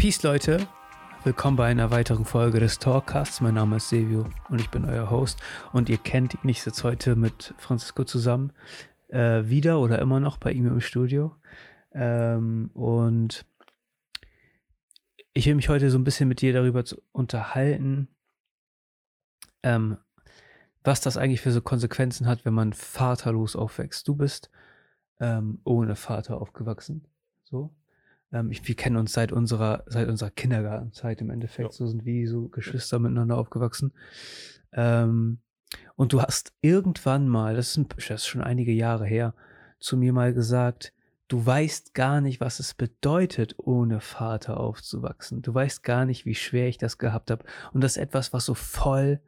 Peace, Leute. Willkommen bei einer weiteren Folge des Talkcasts. Mein Name ist Silvio und ich bin euer Host. Und ihr kennt ihn. Ich sitze heute mit Francisco zusammen. Äh, wieder oder immer noch bei ihm im Studio. Ähm, und ich will mich heute so ein bisschen mit dir darüber unterhalten, ähm, was das eigentlich für so Konsequenzen hat, wenn man vaterlos aufwächst. Du bist ähm, ohne Vater aufgewachsen. So. Ähm, ich, wir kennen uns seit unserer, seit unserer Kindergartenzeit im Endeffekt. Ja. So sind wie so Geschwister miteinander aufgewachsen. Ähm, und du hast irgendwann mal, das ist, ein, das ist schon einige Jahre her, zu mir mal gesagt, du weißt gar nicht, was es bedeutet, ohne Vater aufzuwachsen. Du weißt gar nicht, wie schwer ich das gehabt habe. Und das ist etwas, was so voll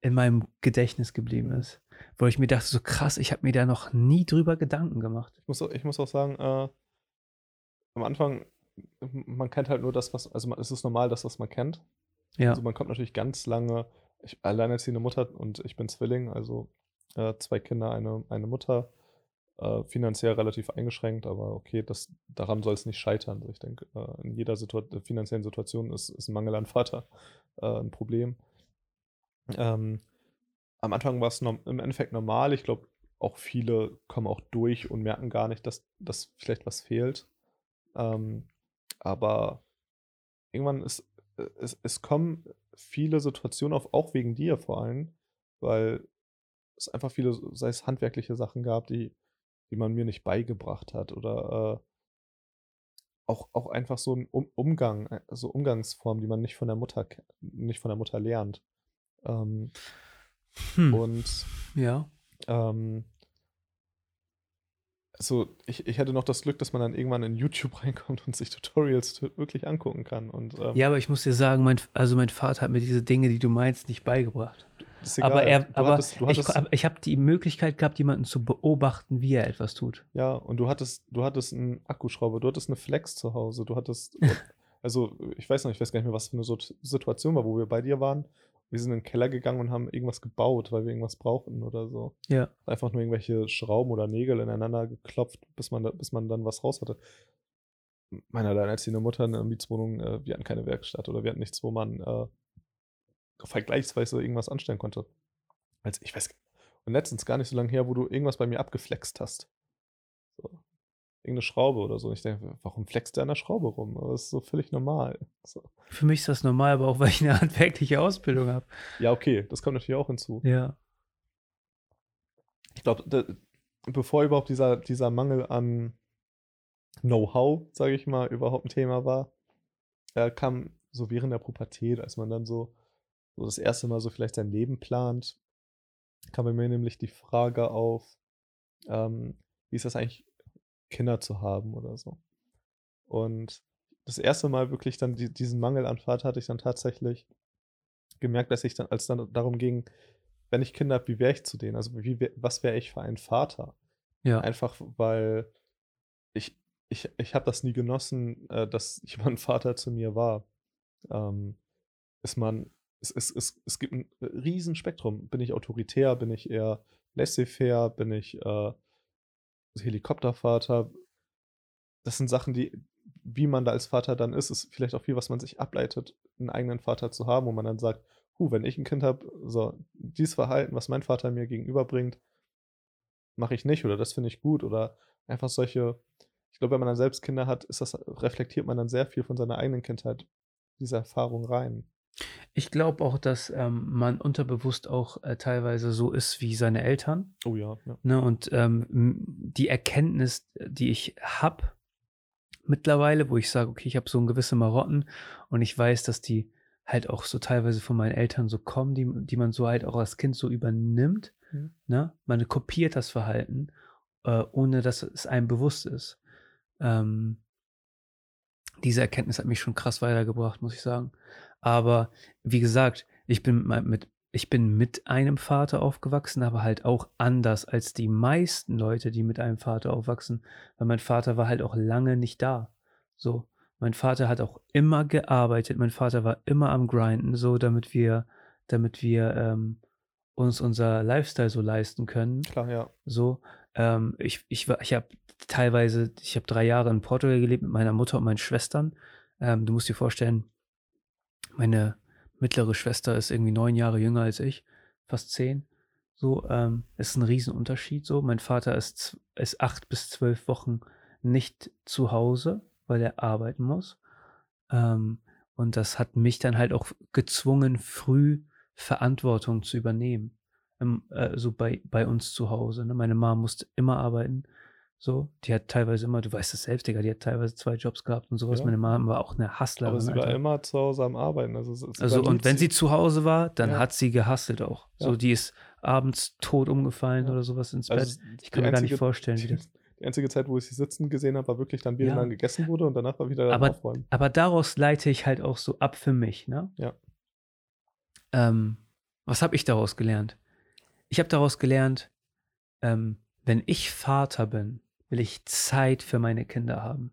in meinem Gedächtnis geblieben ist. Wo ich mir dachte, so krass, ich habe mir da noch nie drüber Gedanken gemacht. Ich muss, ich muss auch sagen, äh, am Anfang, man kennt halt nur das, was, also es ist normal, das, was man kennt. Ja. Also man kommt natürlich ganz lange, ich, alleinerziehende Mutter und ich bin Zwilling, also äh, zwei Kinder, eine, eine Mutter, äh, finanziell relativ eingeschränkt, aber okay, das, daran soll es nicht scheitern. Also ich denke, äh, in jeder Situa finanziellen Situation ist, ist ein Mangel an Vater äh, ein Problem. Ähm, am Anfang war es im Endeffekt normal. Ich glaube, auch viele kommen auch durch und merken gar nicht, dass, dass vielleicht was fehlt. Ähm, aber irgendwann ist äh, es, es kommen viele Situationen auf, auch wegen dir vor allem, weil es einfach viele, sei es handwerkliche Sachen gab, die, die man mir nicht beigebracht hat oder äh, auch, auch einfach so ein um Umgang, äh, so Umgangsformen, die man nicht von der Mutter, nicht von der Mutter lernt. Ähm, hm. Und ja. Ähm, also ich, ich hatte noch das Glück, dass man dann irgendwann in YouTube reinkommt und sich Tutorials wirklich angucken kann. Und, ähm, ja, aber ich muss dir sagen, mein, also mein Vater hat mir diese Dinge, die du meinst, nicht beigebracht. Aber er, du aber hattest, hattest, ich, ich habe die Möglichkeit gehabt, jemanden zu beobachten, wie er etwas tut. Ja, und du hattest, du hattest einen Akkuschrauber, du hattest eine Flex zu Hause, du hattest, also ich weiß noch, ich weiß gar nicht mehr, was für eine Situation war, wo wir bei dir waren wir sind in den Keller gegangen und haben irgendwas gebaut, weil wir irgendwas brauchten oder so. Ja. Einfach nur irgendwelche Schrauben oder Nägel ineinander geklopft, bis man, da, bis man dann was raus hatte. Meine alleinerziehende Mutter in der Mietswohnung, äh, wir hatten keine Werkstatt oder wir hatten nichts, wo man äh, vergleichsweise irgendwas anstellen konnte. Also ich weiß, und letztens gar nicht so lange her, wo du irgendwas bei mir abgeflext hast. So irgendeine Schraube oder so. Ich denke, warum flext der an der Schraube rum? Das ist so völlig normal. So. Für mich ist das normal, aber auch weil ich eine handwerkliche Ausbildung habe. Ja, okay, das kommt natürlich auch hinzu. Ja. Ich glaube, bevor überhaupt dieser, dieser Mangel an Know-how, sage ich mal, überhaupt ein Thema war, äh, kam so während der Pubertät, als man dann so, so das erste Mal so vielleicht sein Leben plant, kam bei mir nämlich die Frage auf, ähm, wie ist das eigentlich Kinder zu haben oder so. Und das erste Mal wirklich dann die, diesen Mangel an Vater hatte ich dann tatsächlich gemerkt, dass ich dann, als dann darum ging, wenn ich Kinder habe, wie wäre ich zu denen? Also wie, was wäre ich für ein Vater? Ja. Einfach weil ich, ich, ich habe das nie genossen, äh, dass jemand Vater zu mir war. Ähm, ist man, es, es, es, es gibt ein Riesenspektrum. Bin ich autoritär? Bin ich eher laissez-faire? Bin ich äh, Helikoptervater. Das sind Sachen, die, wie man da als Vater dann ist, ist vielleicht auch viel, was man sich ableitet, einen eigenen Vater zu haben, wo man dann sagt, huh, wenn ich ein Kind habe, so, dieses Verhalten, was mein Vater mir gegenüberbringt, mache ich nicht oder das finde ich gut oder einfach solche, ich glaube, wenn man dann selbst Kinder hat, ist das, reflektiert man dann sehr viel von seiner eigenen Kindheit, diese Erfahrung rein. Ich glaube auch, dass ähm, man unterbewusst auch äh, teilweise so ist wie seine Eltern. Oh ja. ja. Ne, und ähm, die Erkenntnis, die ich habe mittlerweile, wo ich sage, okay, ich habe so ein gewisse Marotten und ich weiß, dass die halt auch so teilweise von meinen Eltern so kommen, die, die man so halt auch als Kind so übernimmt. Mhm. Ne? Man kopiert das Verhalten, äh, ohne dass es einem bewusst ist. Ähm, diese Erkenntnis hat mich schon krass weitergebracht, muss ich sagen. Aber wie gesagt, ich bin mit, ich bin mit einem Vater aufgewachsen, aber halt auch anders als die meisten Leute, die mit einem Vater aufwachsen, weil mein Vater war halt auch lange nicht da. So, mein Vater hat auch immer gearbeitet, mein Vater war immer am Grinden, so damit wir, damit wir ähm, uns unser Lifestyle so leisten können. Klar, ja. So, ähm, ich, ich, ich habe teilweise, ich habe drei Jahre in Portugal gelebt mit meiner Mutter und meinen Schwestern Ähm, du musst dir vorstellen, meine mittlere Schwester ist irgendwie neun Jahre jünger als ich, fast zehn. So, ähm, ist ein Riesenunterschied. So, mein Vater ist, ist acht bis zwölf Wochen nicht zu Hause, weil er arbeiten muss. Ähm, und das hat mich dann halt auch gezwungen, früh Verantwortung zu übernehmen. Ähm, äh, so bei, bei uns zu Hause. Ne? Meine Mama musste immer arbeiten. So, die hat teilweise immer, du weißt es selbst, Digga, die hat teilweise zwei Jobs gehabt und sowas. Ja. Meine Mama war auch eine Hustlerin. Aber sie war immer zu Hause am Arbeiten. Also, also und wenn sie zu Hause war, dann ja. hat sie gehustelt auch. Ja. So, die ist abends tot umgefallen oder sowas ins Bett. Also ich kann mir gar nicht vorstellen, wie das. Die einzige Zeit, wo ich sie sitzen gesehen habe, war wirklich dann, wie dann gegessen wurde und danach war wieder aber, aufräumen. Aber daraus leite ich halt auch so ab für mich, ne? Ja. Ähm, was habe ich daraus gelernt? Ich habe daraus gelernt, ähm, wenn ich Vater bin, will ich Zeit für meine Kinder haben.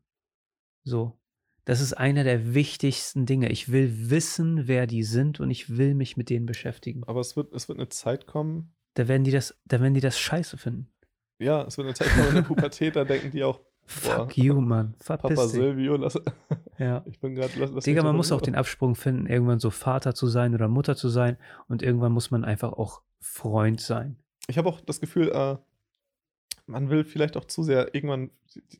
So. Das ist einer der wichtigsten Dinge. Ich will wissen, wer die sind und ich will mich mit denen beschäftigen. Aber es wird, es wird eine Zeit kommen. Da werden die das, da werden die das scheiße finden. Ja, es wird eine Zeit kommen in der Pubertät, da denken die auch. Boah, Fuck you, Mann. Verpiss Papa dich. Silvio, lass, ja. ich bin gerade. Digga, man muss auch den Absprung finden, irgendwann so Vater zu sein oder Mutter zu sein und irgendwann muss man einfach auch Freund sein. Ich habe auch das Gefühl, äh, man will vielleicht auch zu sehr irgendwann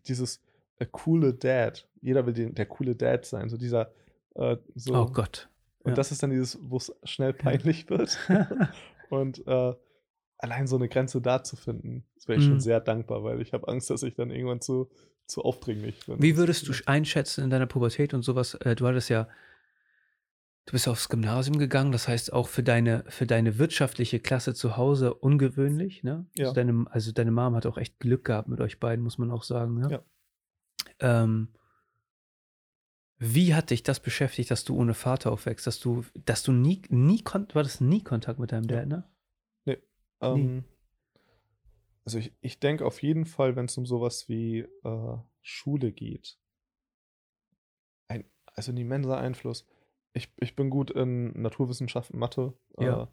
dieses äh, coole Dad. Jeder will den, der coole Dad sein. So dieser. Äh, so. Oh Gott. Und ja. das ist dann dieses, wo es schnell peinlich wird. und äh, allein so eine Grenze da zu finden, das wäre ich mhm. schon sehr dankbar, weil ich habe Angst, dass ich dann irgendwann zu, zu aufdringlich bin. Wie würdest du einschätzen in deiner Pubertät und sowas? Äh, du hattest ja Du bist aufs Gymnasium gegangen, das heißt auch für deine, für deine wirtschaftliche Klasse zu Hause ungewöhnlich, ne? Ja. Also deine, also deine Mom hat auch echt Glück gehabt mit euch beiden, muss man auch sagen, ne? Ja. Ähm, wie hat dich das beschäftigt, dass du ohne Vater aufwächst, dass du, dass du nie, nie, war das nie Kontakt mit deinem Dad, ne? Nee. Ähm, also ich, ich denke auf jeden Fall, wenn es um sowas wie äh, Schule geht, ein, also ein immenser Einfluss ich, ich bin gut in Naturwissenschaften, Mathe, ja. äh,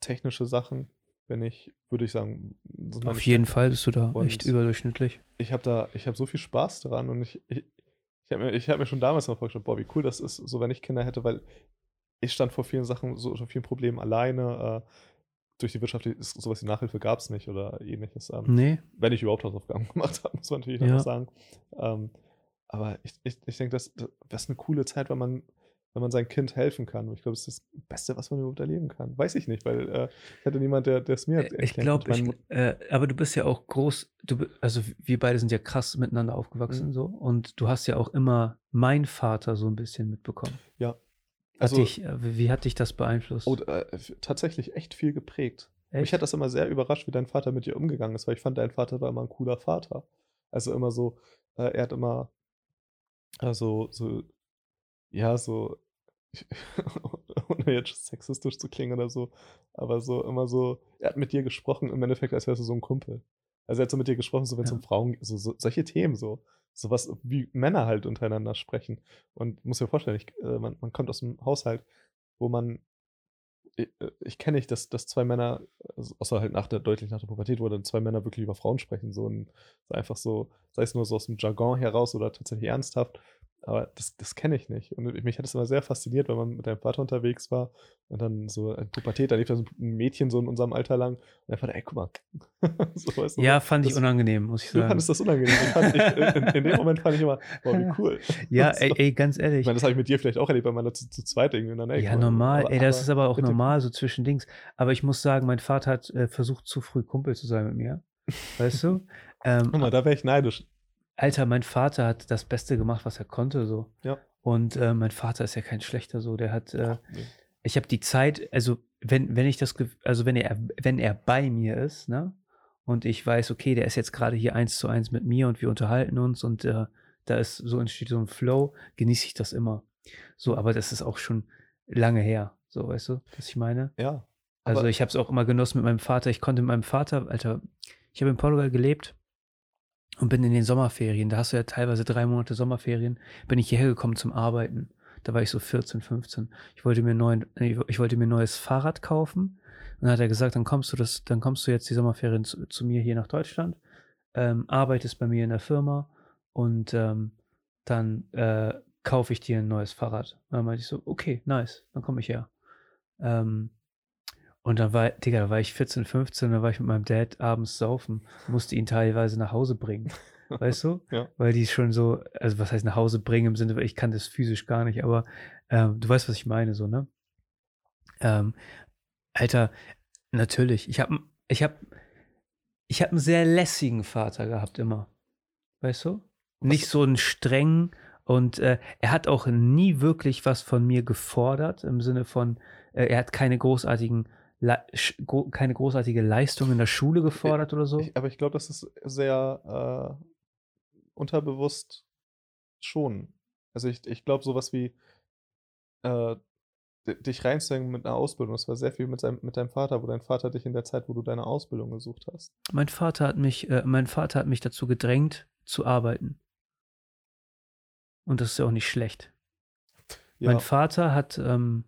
technische Sachen. Wenn ich, würde ich sagen, auf jeden Fall bist du da echt überdurchschnittlich. Ich habe da, ich habe so viel Spaß daran und ich, ich, ich habe mir, hab mir schon damals noch vorgestellt, boah, wie cool das ist, so wenn ich Kinder hätte, weil ich stand vor vielen Sachen, so vor vielen Problemen alleine. Äh, durch die Wirtschaft sowas wie Nachhilfe gab es nicht oder ähnliches. Ähm, nee. Wenn ich überhaupt Hausaufgaben gemacht habe, muss man natürlich ja. noch sagen. Ähm, aber ich, ich, ich denke, das, das ist eine coole Zeit, weil man wenn man sein Kind helfen kann. Ich glaube, das ist das Beste, was man überhaupt erleben kann. Weiß ich nicht, weil äh, ich hatte niemand, der es mir erklärt. Ich glaube, äh, aber du bist ja auch groß, du, also wir beide sind ja krass miteinander aufgewachsen mhm. so und du hast ja auch immer mein Vater so ein bisschen mitbekommen. Ja. Also, hat dich, äh, wie hat dich das beeinflusst? Oh, äh, tatsächlich echt viel geprägt. Echt? Mich hat das immer sehr überrascht, wie dein Vater mit dir umgegangen ist, weil ich fand, dein Vater war immer ein cooler Vater. Also immer so, äh, er hat immer also so ja, so ohne jetzt sexistisch zu klingen oder so, aber so immer so, er hat mit dir gesprochen, im Endeffekt, als wärst du so ein Kumpel. Also er hat so mit dir gesprochen, so wenn es ja. um Frauen, so, so, solche Themen so, sowas wie Männer halt untereinander sprechen. Und muss mir vorstellen, ich, äh, man, man kommt aus einem Haushalt, wo man ich, äh, ich kenne nicht, dass, dass zwei Männer, also außer halt nach der, deutlich nach der Pubertät, wo dann zwei Männer wirklich über Frauen sprechen, so, und so einfach so, sei es nur so aus dem Jargon heraus oder tatsächlich ernsthaft, aber das, das kenne ich nicht. Und mich hat das immer sehr fasziniert, wenn man mit deinem Vater unterwegs war und dann so ein Pubertät, da lief da so ein Mädchen so in unserem Alter lang und er fand, ey, guck mal. so, weißt du, ja, fand das, ich unangenehm, muss ich sagen. Du fandest das unangenehm. Ich in, in, dem Moment fand ich immer, boah, wie cool. ja, ey, ey, ganz ehrlich. Ich meine, das habe ich mit dir vielleicht auch erlebt, weil man da zu, zu zweit irgendwie dann, ey, Ja, normal. Aber, ey, das aber, ist aber auch bitte. normal, so zwischen Dings. Aber ich muss sagen, mein Vater hat äh, versucht, zu früh Kumpel zu sein mit mir. Weißt du? Ähm, Guck mal, da wäre ich neidisch. Alter, mein Vater hat das Beste gemacht, was er konnte, so. Ja. Und äh, mein Vater ist ja kein schlechter, so. Der hat, äh, nee. ich habe die Zeit, also wenn, wenn ich das, also wenn er, wenn er bei mir ist, ne? Und ich weiß, okay, der ist jetzt gerade hier eins zu eins mit mir und wir unterhalten uns und äh, da ist so entsteht so ein Flow, genieße ich das immer. So, aber das ist auch schon lange her, so, weißt du, was ich meine? Ja. Also ich habe es auch immer genossen mit meinem Vater. Ich konnte mit meinem Vater, Alter, ich habe in Portugal gelebt und bin in den Sommerferien, da hast du ja teilweise drei Monate Sommerferien, bin ich hierher gekommen zum Arbeiten. Da war ich so 14, 15. Ich wollte mir neuen, ich wollte mir neues Fahrrad kaufen. Und dann hat er gesagt, dann kommst du das, dann kommst du jetzt die Sommerferien zu, zu mir hier nach Deutschland, ähm, arbeitest bei mir in der Firma und ähm, dann äh, kaufe ich dir ein neues Fahrrad. Und dann meinte ich so, okay, nice, dann komme ich her. Ähm, und dann war, Digga, da war ich 14, 15, da war ich mit meinem Dad abends saufen, musste ihn teilweise nach Hause bringen. Weißt du? ja. Weil die schon so, also was heißt nach Hause bringen im Sinne, weil ich kann das physisch gar nicht, aber ähm, du weißt, was ich meine, so, ne? Ähm, Alter, natürlich, ich habe ich hab, ich hab einen sehr lässigen Vater gehabt immer. Weißt du? Was? Nicht so einen strengen und äh, er hat auch nie wirklich was von mir gefordert im Sinne von, äh, er hat keine großartigen keine großartige Leistung in der Schule gefordert oder so. Ich, aber ich glaube, das ist sehr äh, unterbewusst schon. Also ich, ich glaube, sowas wie äh, dich reinzuhängen mit einer Ausbildung, das war sehr viel mit, seinem, mit deinem Vater, wo dein Vater dich in der Zeit, wo du deine Ausbildung gesucht hast. Mein Vater hat mich, äh, mein Vater hat mich dazu gedrängt, zu arbeiten. Und das ist ja auch nicht schlecht. Ja. Mein Vater hat, ähm,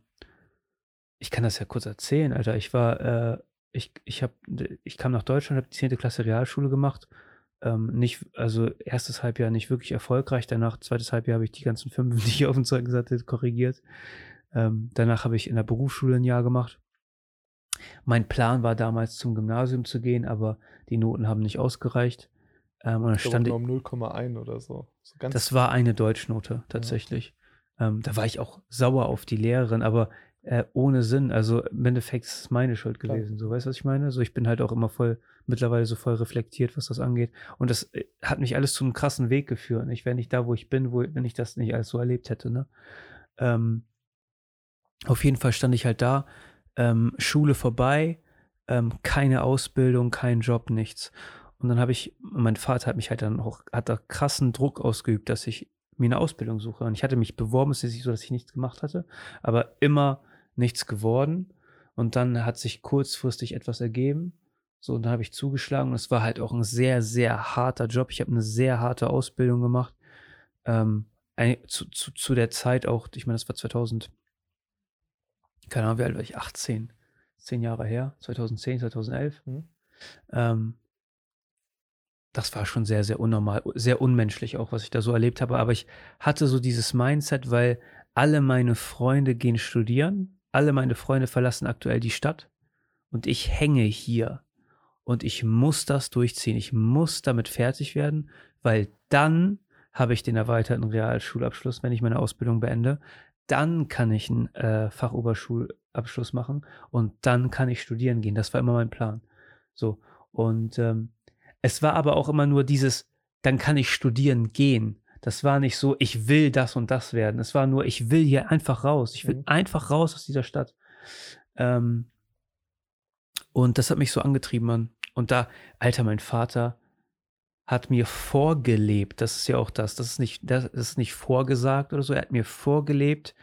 ich kann das ja kurz erzählen, Alter. Ich war, äh, ich, ich, hab, ich kam nach Deutschland, habe die 10. Klasse Realschule gemacht ähm, nicht, also erstes Halbjahr nicht wirklich erfolgreich. Danach, zweites Halbjahr, habe ich die ganzen fünf, die ich auf dem Zeugnis hatte, korrigiert. Ähm, danach habe ich in der Berufsschule ein Jahr gemacht. Mein Plan war damals zum Gymnasium zu gehen, aber die Noten haben nicht ausgereicht. Ähm, und dann stand ich um 0,1 oder so. so das war eine Deutschnote tatsächlich. Ja. Ähm, da war ich auch sauer auf die Lehrerin, aber äh, ohne Sinn. Also im Endeffekt ist es meine Schuld gewesen. Klar. So, weißt du, was ich meine? So, ich bin halt auch immer voll, mittlerweile so voll reflektiert, was das angeht. Und das äh, hat mich alles zu einem krassen Weg geführt. Ich wäre nicht da, wo ich bin, wo, wenn ich das nicht alles so erlebt hätte. Ne? Ähm, auf jeden Fall stand ich halt da, ähm, Schule vorbei, ähm, keine Ausbildung, kein Job, nichts. Und dann habe ich, mein Vater hat mich halt dann auch, hat da krassen Druck ausgeübt, dass ich mir eine Ausbildung suche. Und ich hatte mich beworben, es ist nicht so, dass ich nichts gemacht hatte, aber immer nichts geworden. Und dann hat sich kurzfristig etwas ergeben. So, und dann habe ich zugeschlagen. Und es war halt auch ein sehr, sehr harter Job. Ich habe eine sehr harte Ausbildung gemacht. Ähm, zu, zu, zu der Zeit auch, ich meine, das war 2000, keine Ahnung, wie alt war ich? 18, zehn Jahre her, 2010, 2011. Mhm. Ähm, das war schon sehr, sehr unnormal, sehr unmenschlich auch, was ich da so erlebt habe. Aber ich hatte so dieses Mindset, weil alle meine Freunde gehen studieren alle meine Freunde verlassen aktuell die Stadt und ich hänge hier. Und ich muss das durchziehen. Ich muss damit fertig werden, weil dann habe ich den erweiterten Realschulabschluss, wenn ich meine Ausbildung beende. Dann kann ich einen äh, Fachoberschulabschluss machen und dann kann ich studieren gehen. Das war immer mein Plan. So. Und ähm, es war aber auch immer nur dieses, dann kann ich studieren gehen. Das war nicht so, ich will das und das werden. Es war nur, ich will hier einfach raus. Ich will mhm. einfach raus aus dieser Stadt. Ähm, und das hat mich so angetrieben, Mann. Und da, Alter, mein Vater hat mir vorgelebt, das ist ja auch das, das ist nicht, das ist nicht vorgesagt oder so, er hat mir vorgelebt,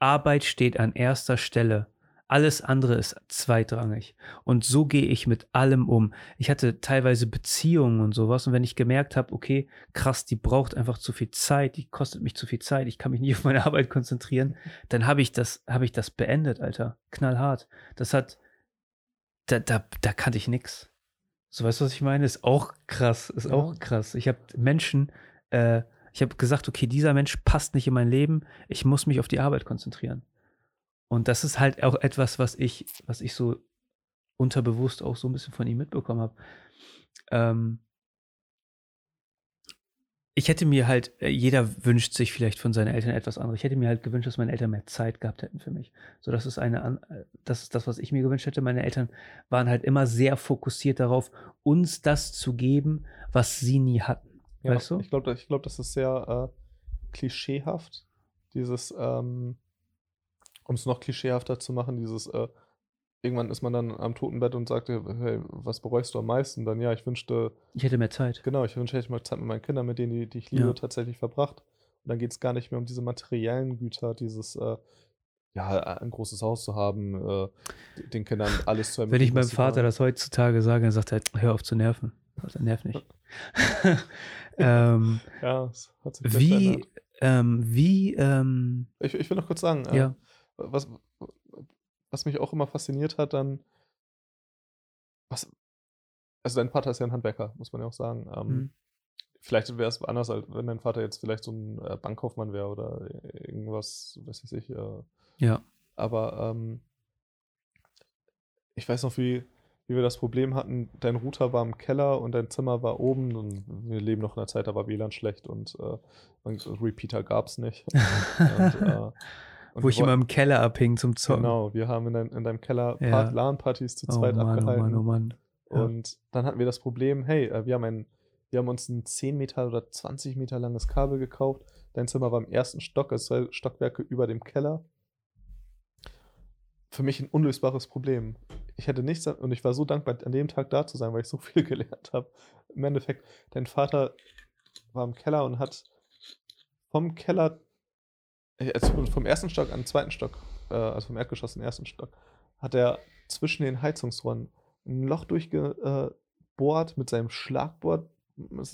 Arbeit steht an erster Stelle. Alles andere ist zweitrangig. Und so gehe ich mit allem um. Ich hatte teilweise Beziehungen und sowas. Und wenn ich gemerkt habe, okay, krass, die braucht einfach zu viel Zeit, die kostet mich zu viel Zeit, ich kann mich nicht auf meine Arbeit konzentrieren, dann habe ich das, habe ich das beendet, Alter. Knallhart. Das hat, da, da, da kannte ich nichts. So weißt du, was ich meine? Ist auch krass, ist auch krass. Ich habe Menschen, äh, ich habe gesagt, okay, dieser Mensch passt nicht in mein Leben, ich muss mich auf die Arbeit konzentrieren. Und das ist halt auch etwas, was ich, was ich so unterbewusst auch so ein bisschen von ihm mitbekommen habe. Ähm, ich hätte mir halt, äh, jeder wünscht sich vielleicht von seinen Eltern etwas anderes. Ich hätte mir halt gewünscht, dass meine Eltern mehr Zeit gehabt hätten für mich. So, das ist eine, äh, das ist das, was ich mir gewünscht hätte. Meine Eltern waren halt immer sehr fokussiert darauf, uns das zu geben, was sie nie hatten. Ja, weißt du? Ich glaube, ich glaub, das ist sehr äh, klischeehaft. Dieses, ähm, um es noch klischeehafter zu machen, dieses, äh, irgendwann ist man dann am Totenbett und sagt, hey, was bereust du am meisten? Dann ja, ich wünschte. Ich hätte mehr Zeit. Genau, ich wünschte, ich hätte mehr Zeit mit meinen Kindern, mit denen, die, die ich liebe, ja. tatsächlich verbracht. Und dann geht es gar nicht mehr um diese materiellen Güter, dieses, äh, ja, ein großes Haus zu haben, äh, den Kindern alles zu ermöglichen. Wenn ich meinem Vater das heutzutage sage, dann sagt er, hör auf zu nerven. Also, nerv nicht. ähm, ja, das hat sich Wie, ähm, wie, ähm, ich, ich will noch kurz sagen, äh, ja was, was mich auch immer fasziniert hat, dann, was, also dein Vater ist ja ein Handwerker, muss man ja auch sagen. Ähm, mhm. vielleicht wäre es anders, als wenn dein Vater jetzt vielleicht so ein äh, Bankkaufmann wäre oder irgendwas, was weiß ich. Äh, ja. Aber ähm, ich weiß noch, wie, wie wir das Problem hatten, dein Router war im Keller und dein Zimmer war oben und wir leben noch in einer Zeit, da war WLAN schlecht und äh, Repeater gab es nicht. und, äh, Wo ich immer im Keller abhing zum Zocken. Genau, wir haben in, dein, in deinem Keller ja. LAN-Partys zu oh zweit oh Mann, abgehalten. Oh Mann, oh Mann. Ja. Und dann hatten wir das Problem, hey, äh, wir haben, ein, wir haben uns ein 10 Meter oder 20 Meter langes Kabel gekauft. Dein Zimmer war im ersten Stock, es zwei Stockwerke über dem Keller. Für mich ein unlösbares Problem. Ich hätte nichts, und ich war so dankbar, an dem Tag da zu sein, weil ich so viel gelernt habe. Im Endeffekt, dein Vater war im Keller und hat vom Keller also vom ersten Stock an den zweiten Stock, äh, also vom Erdgeschoss in den ersten Stock, hat er zwischen den Heizungsrohren ein Loch durchgebohrt mit seinem Schlagboard,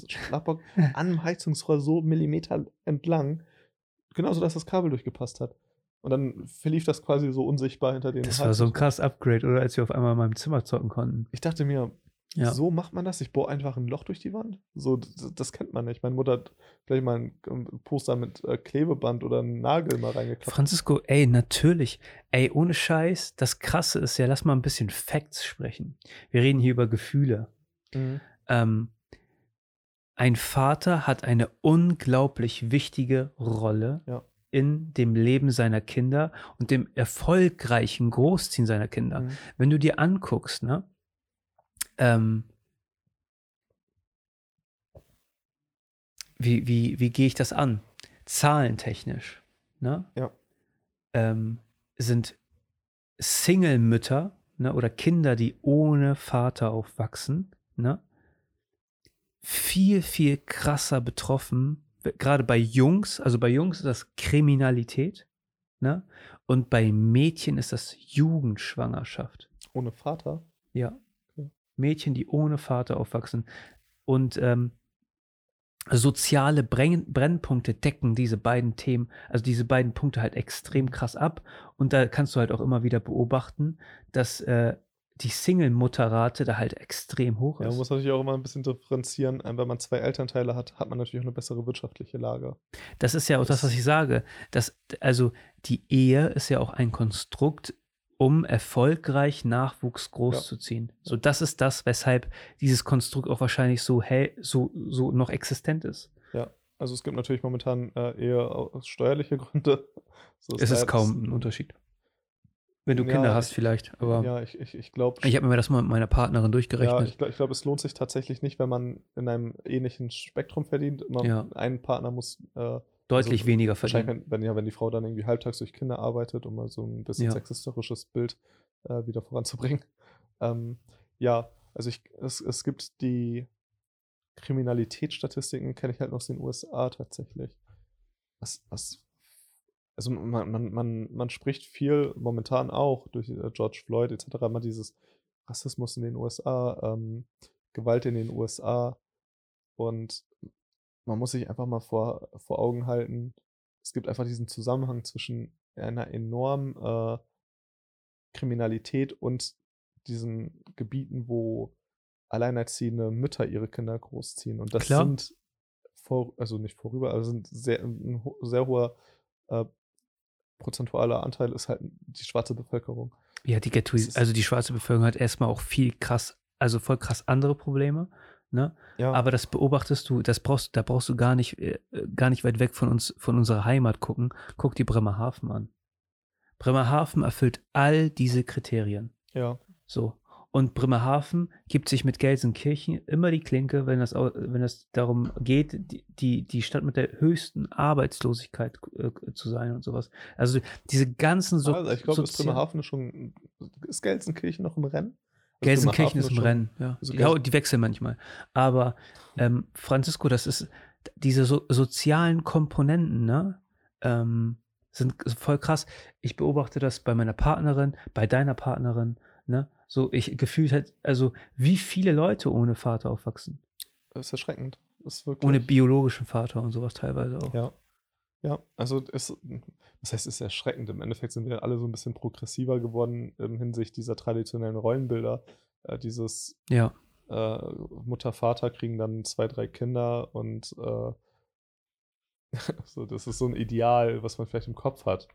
Schlagboard an dem Heizungsrohr so Millimeter entlang, genauso dass das Kabel durchgepasst hat. Und dann verlief das quasi so unsichtbar hinter den Das war so ein krass Upgrade, oder als wir auf einmal in meinem Zimmer zocken konnten. Ich dachte mir, ja. So macht man das. Ich bohre einfach ein Loch durch die Wand. So, das, das kennt man nicht. Meine Mutter hat vielleicht mal ein Poster mit äh, Klebeband oder einen Nagel mal reingeklappt. Francisco, ey, natürlich. Ey, ohne Scheiß. Das Krasse ist ja, lass mal ein bisschen Facts sprechen. Wir reden hier über Gefühle. Mhm. Ähm, ein Vater hat eine unglaublich wichtige Rolle ja. in dem Leben seiner Kinder und dem erfolgreichen Großziehen seiner Kinder. Mhm. Wenn du dir anguckst, ne? Ähm, wie, wie, wie gehe ich das an? Zahlentechnisch, ne? Ja. Ähm, sind Single-Mütter ne, oder Kinder, die ohne Vater aufwachsen, ne, viel, viel krasser betroffen, gerade bei Jungs, also bei Jungs ist das Kriminalität, ne? Und bei Mädchen ist das Jugendschwangerschaft. Ohne Vater? Ja. Mädchen, die ohne Vater aufwachsen. Und ähm, soziale Brenn Brennpunkte decken diese beiden Themen, also diese beiden Punkte halt extrem krass ab. Und da kannst du halt auch immer wieder beobachten, dass äh, die Single-Mutterrate da halt extrem hoch ist. Ja, man muss natürlich auch immer ein bisschen differenzieren. Wenn man zwei Elternteile hat, hat man natürlich auch eine bessere wirtschaftliche Lage. Das ist ja auch das, das was ich sage. Dass, also die Ehe ist ja auch ein Konstrukt, um erfolgreich Nachwuchs großzuziehen. Ja. So, das ist das, weshalb dieses Konstrukt auch wahrscheinlich so hell, so, so noch existent ist. Ja, also es gibt natürlich momentan äh, eher aus steuerliche Gründe. So es ist kaum ein Unterschied. Wenn du ja, Kinder hast, ich, vielleicht. Aber ja, ich, ich, ich glaube. Ich habe mir das mal mit meiner Partnerin durchgerechnet. Ja, ich glaube, glaub, es lohnt sich tatsächlich nicht, wenn man in einem ähnlichen Spektrum verdient. Man, ja. Ein Partner muss äh, Deutlich also, weniger verdienen. Wenn, wenn, ja, wenn die Frau dann irgendwie halbtags durch Kinder arbeitet, um mal so ein bisschen ja. sexistisches Bild äh, wieder voranzubringen. Ähm, ja, also ich, es, es gibt die Kriminalitätsstatistiken, kenne ich halt noch aus den USA tatsächlich. Was, was, also man, man, man, man spricht viel momentan auch durch äh, George Floyd etc. mal dieses Rassismus in den USA, ähm, Gewalt in den USA und man muss sich einfach mal vor, vor Augen halten, es gibt einfach diesen Zusammenhang zwischen einer enormen äh, Kriminalität und diesen Gebieten, wo alleinerziehende Mütter ihre Kinder großziehen. Und das Klar. sind vor, also nicht vorüber, also sind sehr, ein sehr hoher äh, prozentualer Anteil ist halt die schwarze Bevölkerung. Ja, die Ghettois, also die schwarze Bevölkerung hat erstmal auch viel krass, also voll krass andere Probleme. Ne? Ja. Aber das beobachtest du, das brauchst, da brauchst du gar nicht, äh, gar nicht weit weg von uns, von unserer Heimat gucken. Guck die Bremerhaven an. Bremerhaven erfüllt all diese Kriterien. Ja. So. Und Bremerhaven gibt sich mit Gelsenkirchen immer die Klinke, wenn das, wenn das darum geht, die, die Stadt mit der höchsten Arbeitslosigkeit äh, zu sein und sowas. Also diese ganzen so. Also ich glaube, ist Bremerhaven schon. Ist Gelsenkirchen noch im Rennen? Gelsenkirchen ist im Rennen, ja. Also ja, die wechseln manchmal. Aber ähm, Francisco, das ist diese so, sozialen Komponenten, ne? Ähm, sind voll krass. Ich beobachte das bei meiner Partnerin, bei deiner Partnerin, ne? So, ich gefühlt halt, also wie viele Leute ohne Vater aufwachsen. Das ist erschreckend. Das ist ohne biologischen Vater und sowas teilweise auch. Ja. Ja, also es, das heißt, es ist erschreckend. Im Endeffekt sind wir alle so ein bisschen progressiver geworden im Hinsicht dieser traditionellen Rollenbilder. Äh, dieses, ja. äh, Mutter, Vater kriegen dann zwei, drei Kinder und äh, so, das ist so ein Ideal, was man vielleicht im Kopf hat.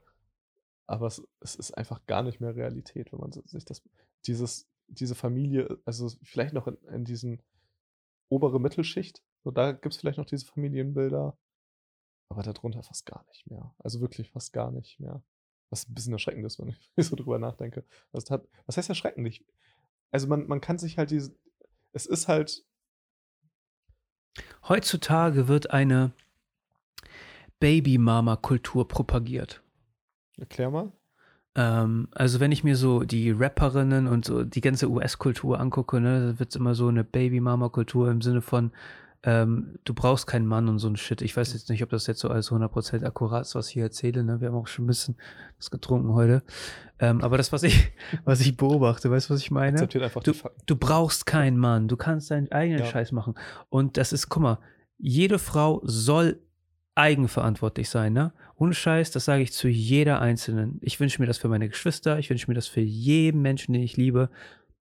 Aber es, es ist einfach gar nicht mehr Realität, wenn man sich das, dieses, diese Familie, also vielleicht noch in, in diesen obere Mittelschicht, so da gibt es vielleicht noch diese Familienbilder, aber darunter fast gar nicht mehr. Also wirklich fast gar nicht mehr. Was ein bisschen erschreckend ist, wenn ich so drüber nachdenke. Das hat, was heißt erschreckend? also man, man kann sich halt diese, es ist halt. Heutzutage wird eine Baby-Mama-Kultur propagiert. Erklär mal. Ähm, also wenn ich mir so die Rapperinnen und so die ganze US-Kultur angucke, ne, wird es immer so eine Baby-Mama-Kultur im Sinne von, ähm, du brauchst keinen Mann und so ein Shit. Ich weiß jetzt nicht, ob das jetzt so alles 100% akkurat ist, was ich hier erzähle. Ne? Wir haben auch schon ein bisschen was getrunken heute. Ähm, aber das, was ich, was ich beobachte, weißt du, was ich meine? Du, du brauchst keinen Mann. Du kannst deinen eigenen ja. Scheiß machen. Und das ist, guck mal, jede Frau soll eigenverantwortlich sein, ne? Ohne Scheiß, das sage ich zu jeder Einzelnen. Ich wünsche mir das für meine Geschwister, ich wünsche mir das für jeden Menschen, den ich liebe.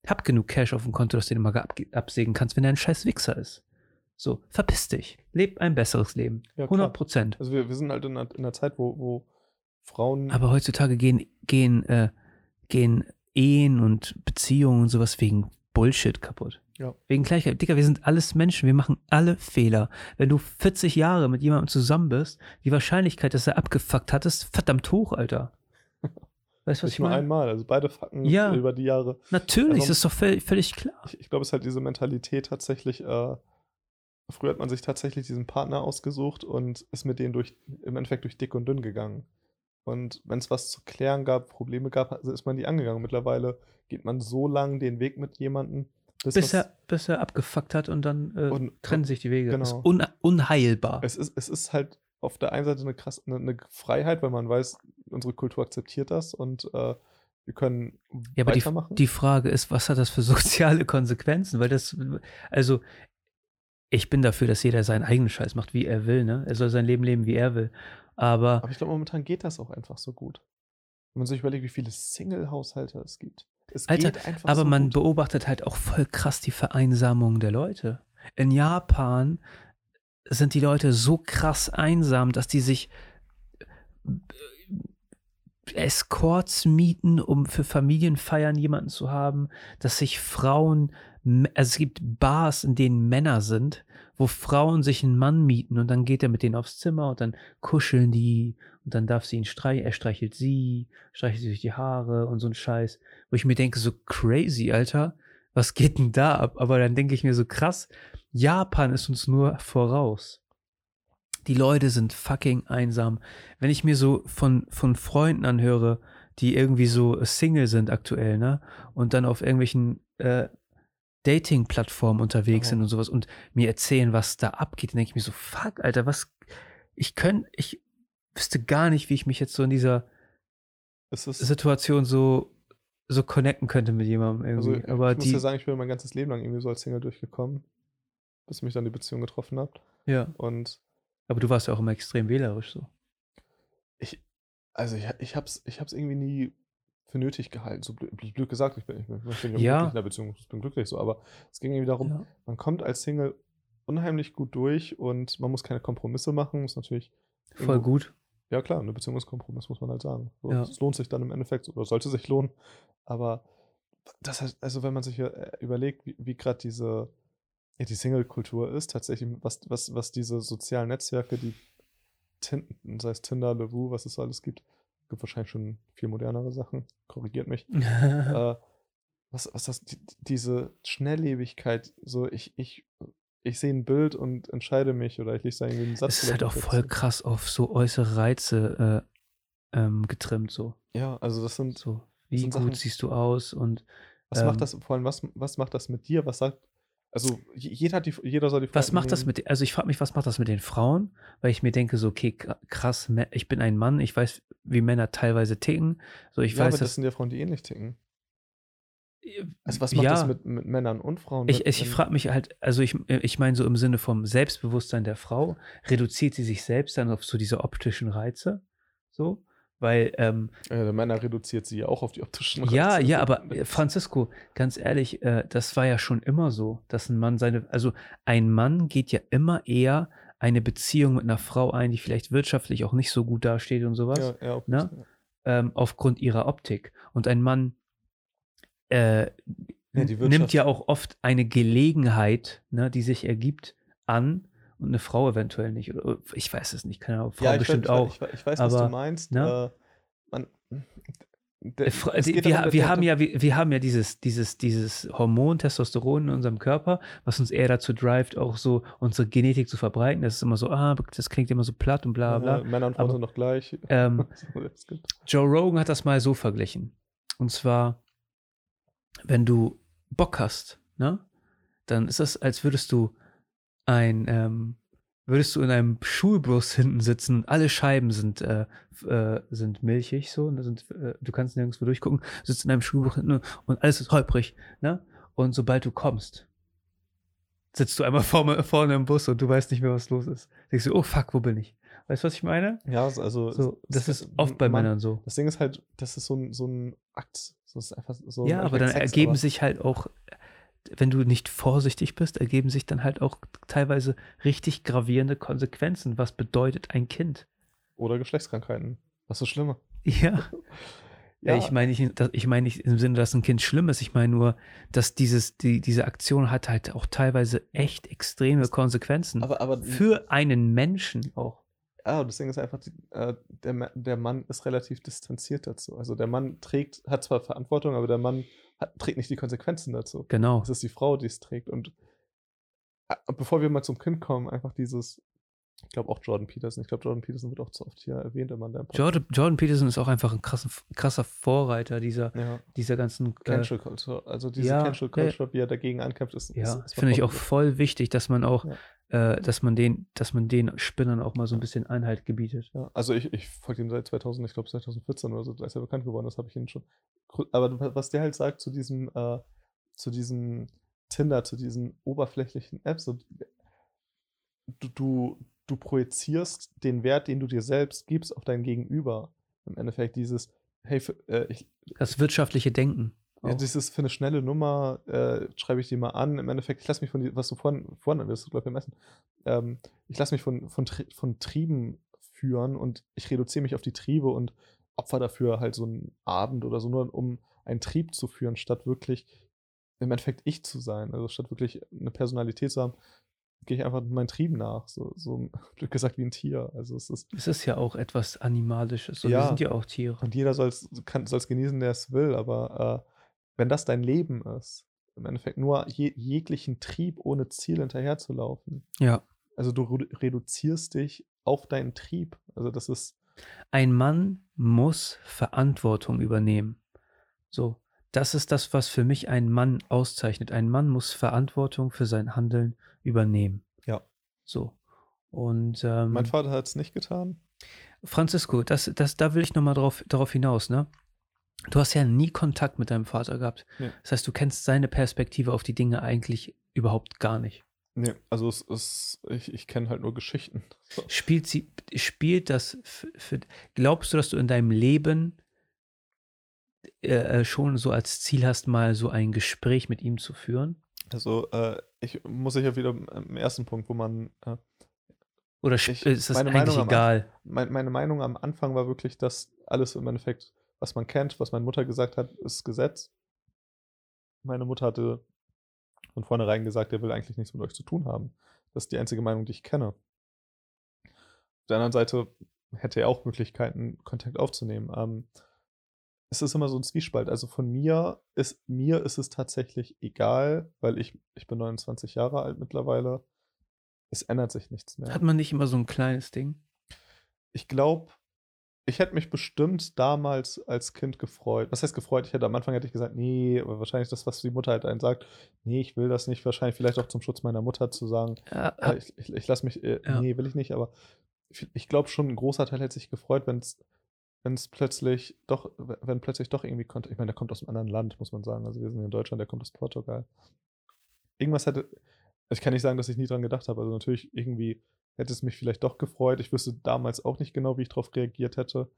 Hab genug Cash auf dem Konto, dass du den mal absägen kannst, wenn er ein scheiß Wichser ist. So, verpiss dich. Leb ein besseres Leben. Ja, 100 Prozent. Also wir, wir sind halt in einer, in einer Zeit, wo, wo Frauen. Aber heutzutage gehen, gehen, äh, gehen Ehen und Beziehungen und sowas wegen Bullshit kaputt. Ja. Wegen Gleichheit. Dicker, wir sind alles Menschen, wir machen alle Fehler. Wenn du 40 Jahre mit jemandem zusammen bist, die Wahrscheinlichkeit, dass er abgefuckt hat, ist verdammt hoch, Alter. Weißt du, was Nicht ich meine? Nur einmal, also beide fucken ja, über die Jahre. Natürlich, also, das ist doch völlig, völlig klar. Ich, ich glaube, es ist halt diese Mentalität tatsächlich, äh, Früher hat man sich tatsächlich diesen Partner ausgesucht und ist mit denen durch, im Endeffekt durch dick und dünn gegangen. Und wenn es was zu klären gab, Probleme gab, also ist man die angegangen. Mittlerweile geht man so lang den Weg mit jemandem, bis, bis er, bis er abgefuckt hat und dann äh, und, trennen sich die Wege. Genau. Das ist un, unheilbar. Es ist, es ist halt auf der einen Seite eine, krass, eine, eine Freiheit, weil man weiß, unsere Kultur akzeptiert das und äh, wir können ja, aber die, die, Frage ist, was hat das für soziale Konsequenzen? Weil das, also ich bin dafür, dass jeder seinen eigenen Scheiß macht, wie er will, ne? Er soll sein Leben leben, wie er will. Aber. Aber ich glaube, momentan geht das auch einfach so gut. Wenn man sich überlegt, wie viele Single-Haushalte es gibt. Es Alter, aber so man gut. beobachtet halt auch voll krass die Vereinsamung der Leute. In Japan sind die Leute so krass einsam, dass die sich äh, Escorts mieten, um für Familienfeiern jemanden zu haben, dass sich Frauen also es gibt Bars, in denen Männer sind, wo Frauen sich einen Mann mieten und dann geht er mit denen aufs Zimmer und dann kuscheln die und dann darf sie ihn streichen, er streichelt sie, streichelt sie durch die Haare und so ein Scheiß, wo ich mir denke, so crazy, Alter, was geht denn da ab? Aber dann denke ich mir so krass, Japan ist uns nur voraus. Die Leute sind fucking einsam. Wenn ich mir so von, von Freunden anhöre, die irgendwie so Single sind aktuell, ne? Und dann auf irgendwelchen äh, Dating-Plattformen unterwegs oh. sind und sowas und mir erzählen, was da abgeht, dann denke ich mir so, fuck, Alter, was, ich könnte, ich wüsste gar nicht, wie ich mich jetzt so in dieser Situation so, so connecten könnte mit jemandem irgendwie. Also, Aber ich die, muss ja sagen, ich bin mein ganzes Leben lang irgendwie so als Single durchgekommen, bis mich dann die Beziehung getroffen hat. Ja. Und aber du warst ja auch immer extrem wählerisch so. Ich, also ich, ich hab's, ich hab's irgendwie nie für nötig gehalten. So blöd, blöd gesagt, ich bin, ich bin, ich bin ja. in der Beziehung, ich bin glücklich so, aber es ging irgendwie darum, ja. man kommt als Single unheimlich gut durch und man muss keine Kompromisse machen, ist natürlich voll gut. Ja, klar, eine Beziehung ist Kompromiss, muss man halt sagen. So, ja. Es lohnt sich dann im Endeffekt, oder sollte sich lohnen, aber das heißt, also wenn man sich äh, überlegt, wie, wie gerade diese ja, die Single-Kultur ist, tatsächlich, was, was, was diese sozialen Netzwerke, die Tinten, sei es Tinder, Levu, was es so alles gibt, gibt wahrscheinlich schon viel modernere Sachen, korrigiert mich. äh, was, was das, die, diese Schnelllebigkeit, so ich, ich, ich sehe ein Bild und entscheide mich oder ich lese da irgendwie einen Satz. Es ist halt auch voll krass auf so äußere Reize äh, ähm, getrimmt, so. Ja, also das sind so. Wie sind gut Sachen, siehst du aus und. Was ähm, macht das, vor allem, was, was macht das mit dir? Was sagt, also jeder, hat die, jeder soll die Frauen Was macht das mit, also ich frage mich, was macht das mit den Frauen? Weil ich mir denke, so, okay, krass, ich bin ein Mann, ich weiß, wie Männer teilweise ticken. So, ich ja, weiß, aber das sind ja Frauen, die ähnlich ticken. Also was macht ja, das mit, mit, Männern und Frauen? Ich, ich, ich frage mich halt, also ich, ich meine so im Sinne vom Selbstbewusstsein der Frau, reduziert sie sich selbst dann auf so diese optischen Reize? So? Weil, ähm, ja, der Männer reduziert sie ja auch auf die optischen Reize. Ja, ja, aber äh, Francisco, ganz ehrlich, äh, das war ja schon immer so, dass ein Mann seine, also ein Mann geht ja immer eher eine Beziehung mit einer Frau ein, die vielleicht wirtschaftlich auch nicht so gut dasteht und sowas. Ja, ja, ne? Ähm, aufgrund ihrer Optik. Und ein Mann äh, nimmt ja auch oft eine Gelegenheit, ne, die sich ergibt, an und eine Frau eventuell nicht. Oder, ich weiß es nicht, keine Ahnung. Frau ja, bestimmt weiß, auch. Ich, ich, weiß, aber, was du meinst. Ne? Äh, man, De, äh, wir, wir, wir haben ja, wir, wir, haben ja dieses, dieses, dieses Hormon Testosteron in unserem Körper, was uns eher dazu drivet, auch so unsere Genetik zu verbreiten. Das ist immer so, ah, das klingt immer so platt und bla bla. Ja, Männer und Frauen sind noch gleich. Ähm, Joe Rogan hat das mal so verglichen. Und zwar, wenn du Bock hast, ne, dann ist das, als würdest du ein, ähm, würdest du in einem Schulbus hinten sitzen, alle Scheiben sind, äh, äh, sind milchig so, und sind, äh, du kannst nirgendwo durchgucken, sitzt in einem Schulbus hinten und alles ist holprig, ne? Und sobald du kommst, sitzt du einmal vorne, vorne im Bus und du weißt nicht mehr, was los ist. Denkst du, oh fuck, wo bin ich? Weißt du, was ich meine? Ja, also. So, das ist oft bei man, Männern so. Das Ding ist halt, das ist so ein, so ein Akt. Das ist einfach so ja, aber dann ergeben aber sich halt auch wenn du nicht vorsichtig bist, ergeben sich dann halt auch teilweise richtig gravierende Konsequenzen. Was bedeutet ein Kind? Oder Geschlechtskrankheiten. Was ist schlimmer? Ja. ja. Ich meine nicht, ich meine nicht im Sinne, dass ein Kind schlimm ist. Ich meine nur, dass dieses, die, diese Aktion hat halt auch teilweise echt extreme Konsequenzen. Aber, aber für einen Menschen auch. Ja, das Ding ist einfach, äh, der, der Mann ist relativ distanziert dazu. Also der Mann trägt, hat zwar Verantwortung, aber der Mann hat, trägt nicht die Konsequenzen dazu. Genau. Es ist die Frau, die es trägt. Und äh, bevor wir mal zum Kind kommen, einfach dieses, ich glaube auch Jordan Peterson. Ich glaube, Jordan Peterson wird auch zu oft hier erwähnt immer in deinem Jordan, Jordan Peterson ist auch einfach ein krasser, krasser Vorreiter dieser, ja. dieser ganzen äh, Cancel Culture. Also diese ja, Cancel Culture, ja. wie er dagegen ankämpft, ist. Ja, finde ich auch voll wichtig, dass man auch äh, dass man den, dass man den Spinnern auch mal so ein bisschen Einhalt gebietet. Ja, also ich, ich folge ihm seit 2000, ich glaube 2014 oder so, als er bekannt geworden ist, habe ich ihn schon. Aber was der halt sagt zu diesem, äh, zu diesem Tinder, zu diesen oberflächlichen Apps, so, du, du, du projizierst den Wert, den du dir selbst gibst, auf dein Gegenüber. Im Endeffekt dieses, hey, äh, ich, das wirtschaftliche Denken. Ja, das ist für eine schnelle Nummer, äh, schreibe ich die mal an. Im Endeffekt, ich lasse mich von, was du vorhin, vorhin das glaube ich, Essen, ähm, ich lasse mich von, von, von Trieben führen und ich reduziere mich auf die Triebe und opfer dafür halt so einen Abend oder so, nur um einen Trieb zu führen, statt wirklich im Endeffekt ich zu sein. Also statt wirklich eine Personalität zu haben, gehe ich einfach meinen Trieben nach. So, so gesagt wie ein Tier. Also es ist. Es ist ja auch etwas Animalisches. Und ja, wir sind ja auch Tiere. Und jeder soll es genießen, der es will, aber äh, wenn das dein Leben ist, im Endeffekt nur je, jeglichen Trieb ohne Ziel hinterherzulaufen. Ja. Also du reduzierst dich auf deinen Trieb. Also das ist. Ein Mann muss Verantwortung übernehmen. So, das ist das, was für mich einen Mann auszeichnet. Ein Mann muss Verantwortung für sein Handeln übernehmen. Ja. So. Und ähm, mein Vater hat es nicht getan. Francisco, das, das, da will ich nochmal drauf, darauf hinaus, ne? Du hast ja nie Kontakt mit deinem Vater gehabt. Nee. Das heißt, du kennst seine Perspektive auf die Dinge eigentlich überhaupt gar nicht. Nee, also es ist, ich, ich kenne halt nur Geschichten. So. Spielt sie, spielt das für, glaubst du, dass du in deinem Leben äh, äh, schon so als Ziel hast, mal so ein Gespräch mit ihm zu führen? Also, äh, ich muss ich ja wieder im ersten Punkt, wo man äh, oder ich, ist das eigentlich Meinung egal? Am, meine, meine Meinung am Anfang war wirklich, dass alles im Endeffekt was man kennt, was meine Mutter gesagt hat, ist Gesetz. Meine Mutter hatte von vornherein gesagt, er will eigentlich nichts mit euch zu tun haben. Das ist die einzige Meinung, die ich kenne. Auf der anderen Seite hätte er auch Möglichkeiten, Kontakt aufzunehmen. Ähm, es ist immer so ein Zwiespalt. Also von mir ist, mir ist es tatsächlich egal, weil ich, ich bin 29 Jahre alt mittlerweile. Es ändert sich nichts mehr. Hat man nicht immer so ein kleines Ding? Ich glaube, ich hätte mich bestimmt damals als Kind gefreut. Was heißt gefreut? Ich hätte am Anfang hätte ich gesagt, nee, aber wahrscheinlich das, was die Mutter halt einen sagt, nee, ich will das nicht, wahrscheinlich vielleicht auch zum Schutz meiner Mutter zu sagen, ja, äh, ich, ich, ich lasse mich, äh, ja. nee, will ich nicht, aber ich, glaube schon, ein großer Teil hätte sich gefreut, wenn es wenn es plötzlich doch, wenn plötzlich doch irgendwie konnte, ich meine, der kommt aus einem anderen Land, muss man sagen. Also wir sind in Deutschland, der kommt aus Portugal. Irgendwas hätte, ich kann nicht sagen, dass ich nie dran gedacht habe. Also natürlich irgendwie hätte es mich vielleicht doch gefreut. Ich wüsste damals auch nicht genau, wie ich darauf reagiert hätte.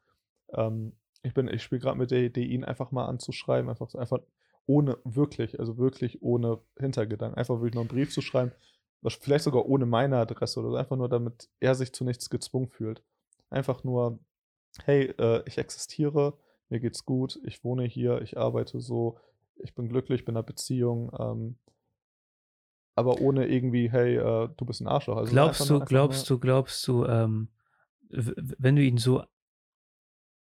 Ähm, ich bin, ich spiele gerade mit der Idee, ihn einfach mal anzuschreiben, einfach, einfach ohne wirklich, also wirklich ohne Hintergedanken, einfach wirklich noch einen Brief zu schreiben, vielleicht sogar ohne meine Adresse oder einfach nur, damit er sich zu nichts gezwungen fühlt. Einfach nur, hey, äh, ich existiere, mir geht's gut, ich wohne hier, ich arbeite so, ich bin glücklich, bin in einer Beziehung, ähm, aber ohne irgendwie, hey, äh, du bist ein Arschloch. Also glaubst du, glaubst du, glaubst du, ähm, wenn du ihn so,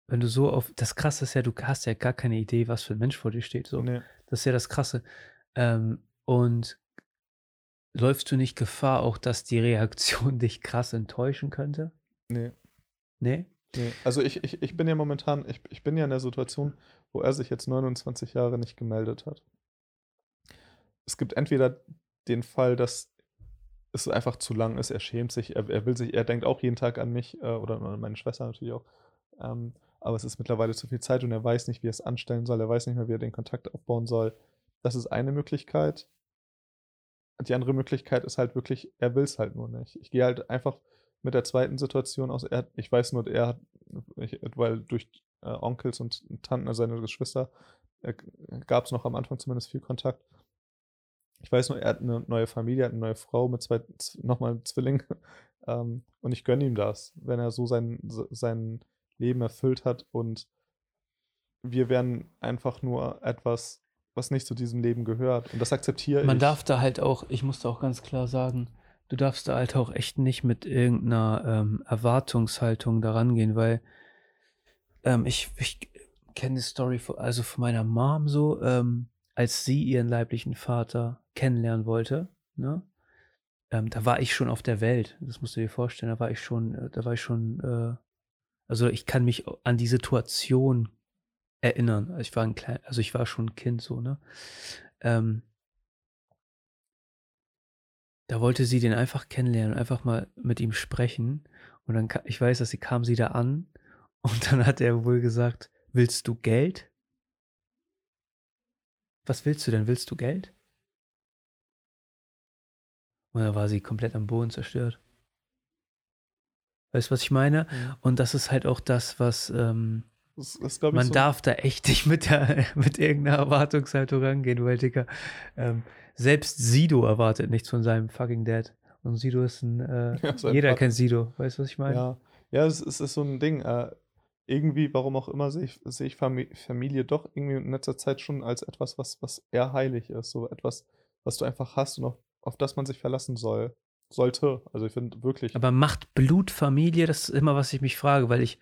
wenn du so auf, das Krasse ist ja, du hast ja gar keine Idee, was für ein Mensch vor dir steht. So. Nee. Das ist ja das Krasse. Ähm, und läufst du nicht Gefahr auch, dass die Reaktion dich krass enttäuschen könnte? Nee. Nee? Nee. Also ich, ich, ich bin ja momentan, ich, ich bin ja in der Situation, wo er sich jetzt 29 Jahre nicht gemeldet hat. Es gibt entweder den Fall, dass es einfach zu lang ist, er schämt sich, er, er will sich, er denkt auch jeden Tag an mich äh, oder an meine Schwester natürlich auch. Ähm, aber es ist mittlerweile zu viel Zeit und er weiß nicht, wie er es anstellen soll, er weiß nicht mehr, wie er den Kontakt aufbauen soll. Das ist eine Möglichkeit. Die andere Möglichkeit ist halt wirklich, er will es halt nur nicht. Ich gehe halt einfach mit der zweiten Situation aus. Er, ich weiß nur, er hat, ich, weil durch äh, Onkels und Tanten, also seine Geschwister, äh, gab es noch am Anfang zumindest viel Kontakt. Ich weiß nur, er hat eine neue Familie, hat eine neue Frau mit zwei, nochmal Zwillingen. Ähm, und ich gönne ihm das, wenn er so sein, sein Leben erfüllt hat und wir werden einfach nur etwas, was nicht zu diesem Leben gehört. Und das akzeptiere Man ich. Man darf da halt auch, ich muss da auch ganz klar sagen, du darfst da halt auch echt nicht mit irgendeiner ähm, Erwartungshaltung daran gehen, weil ähm, ich, ich kenne die Story von, also von meiner Mom so, ähm, als sie ihren leiblichen Vater kennenlernen wollte, ne? Ähm, da war ich schon auf der Welt. Das musst du dir vorstellen. Da war ich schon, äh, da war ich schon, äh, also ich kann mich an die Situation erinnern. Also ich war ein klein, also ich war schon ein Kind so, ne? Ähm, da wollte sie den einfach kennenlernen, einfach mal mit ihm sprechen. Und dann, ich weiß, dass sie kam sie da an und dann hat er wohl gesagt, willst du Geld? Was willst du denn? Willst du Geld? Und da war sie komplett am Boden zerstört. Weißt du, was ich meine? Und das ist halt auch das, was ähm, das, das man so. darf da echt nicht mit, der, mit irgendeiner Erwartungshaltung rangehen, weil, Digga, ähm, selbst Sido erwartet nichts von seinem fucking Dad. Und Sido ist ein, äh, ja, jeder Vater. kennt Sido, weißt du, was ich meine? Ja, ja es, es ist so ein Ding. Äh, irgendwie, warum auch immer, sehe ich, sehe ich Familie doch irgendwie in letzter Zeit schon als etwas, was, was eher heilig ist. So etwas, was du einfach hast und auf, auf das man sich verlassen soll. Sollte. Also ich finde wirklich. Aber macht Blut Familie? Das ist immer, was ich mich frage, weil ich.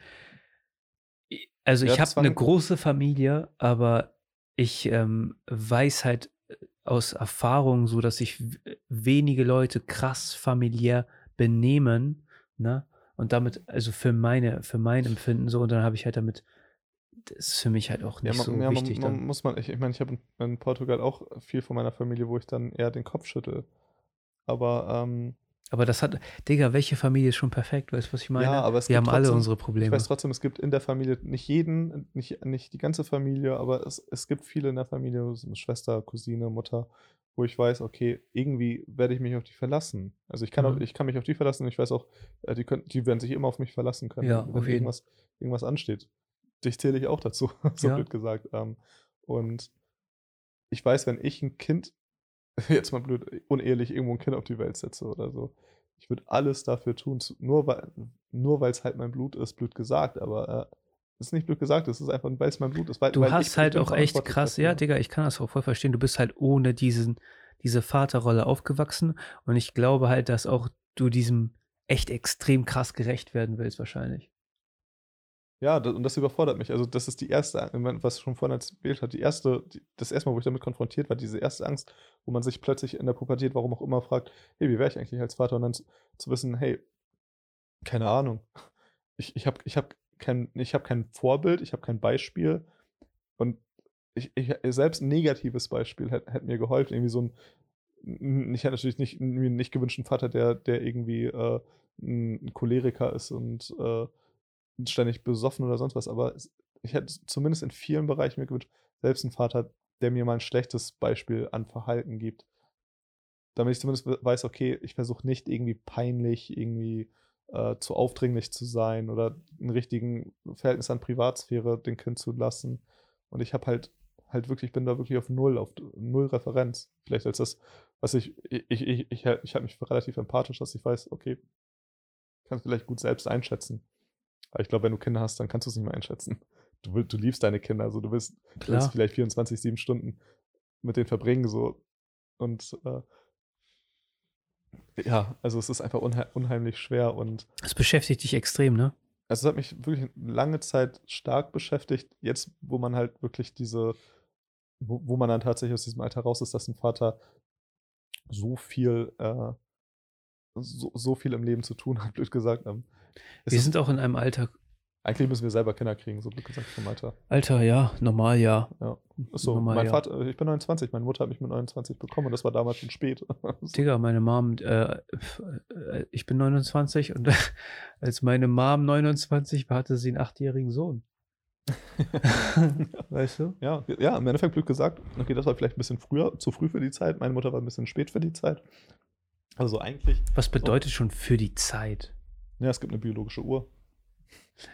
Also ja, ich habe eine große Familie, aber ich ähm, weiß halt aus Erfahrung so, dass sich wenige Leute krass familiär benehmen, ne? Und damit, also für meine, für mein Empfinden so, und dann habe ich halt damit, das ist für mich halt auch nicht ja, man, so ja, wichtig. Man, man muss man, ich, ich meine, ich habe in Portugal auch viel von meiner Familie, wo ich dann eher den Kopf schüttel. Aber ähm, aber das hat, Digga, welche Familie ist schon perfekt? Weißt du, was ich meine? Ja, aber es Wir haben trotzdem, alle unsere Probleme. Ich weiß trotzdem, es gibt in der Familie nicht jeden, nicht, nicht die ganze Familie, aber es, es gibt viele in der Familie, Schwester, Cousine, Mutter, wo ich weiß, okay, irgendwie werde ich mich auf die verlassen. Also ich kann, mhm. auch, ich kann mich auf die verlassen und ich weiß auch, äh, die, können, die werden sich immer auf mich verlassen können, ja, wenn irgendwas, irgendwas ansteht. Dich zähle ich auch dazu, so ja. blöd gesagt. Ähm, und ich weiß, wenn ich ein Kind jetzt mal blöd, unehelich irgendwo ein Kind auf die Welt setze oder so. Ich würde alles dafür tun, nur weil nur es halt mein Blut ist, blöd gesagt, aber äh, es ist nicht blöd gesagt, es ist einfach, weil es mein Blut ist. Weil, du weil hast halt auch echt krass, ja, Digga, ich kann das auch voll verstehen. Du bist halt ohne diesen, diese Vaterrolle aufgewachsen und ich glaube halt, dass auch du diesem echt extrem krass gerecht werden willst, wahrscheinlich. Ja, das, und das überfordert mich. Also, das ist die erste, was schon vorhin erzählt hat, die erste, die, das erste Mal, wo ich damit konfrontiert war, diese erste Angst, wo man sich plötzlich in der Pubertät, warum auch immer, fragt, hey, wie wäre ich eigentlich als Vater? Und dann zu, zu wissen, hey, keine Ahnung. Ich, ich habe ich hab kein, hab kein Vorbild, ich habe kein Beispiel. Und ich, ich, selbst ein negatives Beispiel hätte hätt mir geholfen. Irgendwie so ein, ich hätte natürlich nicht, einen nicht gewünschten Vater, der, der irgendwie äh, ein Choleriker ist und äh, ständig besoffen oder sonst was, aber ich hätte zumindest in vielen Bereichen mir gewünscht, selbst einen Vater, der mir mal ein schlechtes Beispiel an Verhalten gibt. Damit ich zumindest weiß, okay, ich versuche nicht irgendwie peinlich, irgendwie äh, zu aufdringlich zu sein oder ein richtigen Verhältnis an Privatsphäre den Kind zu lassen. Und ich habe halt halt wirklich, bin da wirklich auf null, auf null Referenz. Vielleicht als das, was ich, ich, ich, ich, ich, habe mich relativ empathisch, dass ich weiß, okay, kannst vielleicht gut selbst einschätzen. Aber ich glaube, wenn du Kinder hast, dann kannst du es nicht mehr einschätzen. Du, du liebst deine Kinder, also du willst, du willst vielleicht 24, 7 Stunden mit denen verbringen, so. Und äh, ja, also es ist einfach unhe unheimlich schwer und. Es beschäftigt dich extrem, ne? Also es hat mich wirklich lange Zeit stark beschäftigt. Jetzt, wo man halt wirklich diese, wo, wo man dann tatsächlich aus diesem Alter raus ist, dass ein Vater so viel, äh, so, so viel im Leben zu tun hat, blöd gesagt. Ähm, wir sind auch in einem Alter eigentlich müssen wir selber Kinder kriegen, so blöd gesagt vom Alter. Alter, ja, normal ja. Ja. So, normal, mein ja. Vater, ich bin 29, meine Mutter hat mich mit 29 bekommen und das war damals schon spät. Digga, meine Mom, äh, äh ich bin 29 und als meine Mom 29 war, hatte sie einen achtjährigen Sohn. weißt du? Ja, ja, im Endeffekt blöd gesagt, okay, das war vielleicht ein bisschen früher, zu früh für die Zeit. Meine Mutter war ein bisschen spät für die Zeit. Also eigentlich. Was bedeutet so. schon für die Zeit? Ja, es gibt eine biologische Uhr.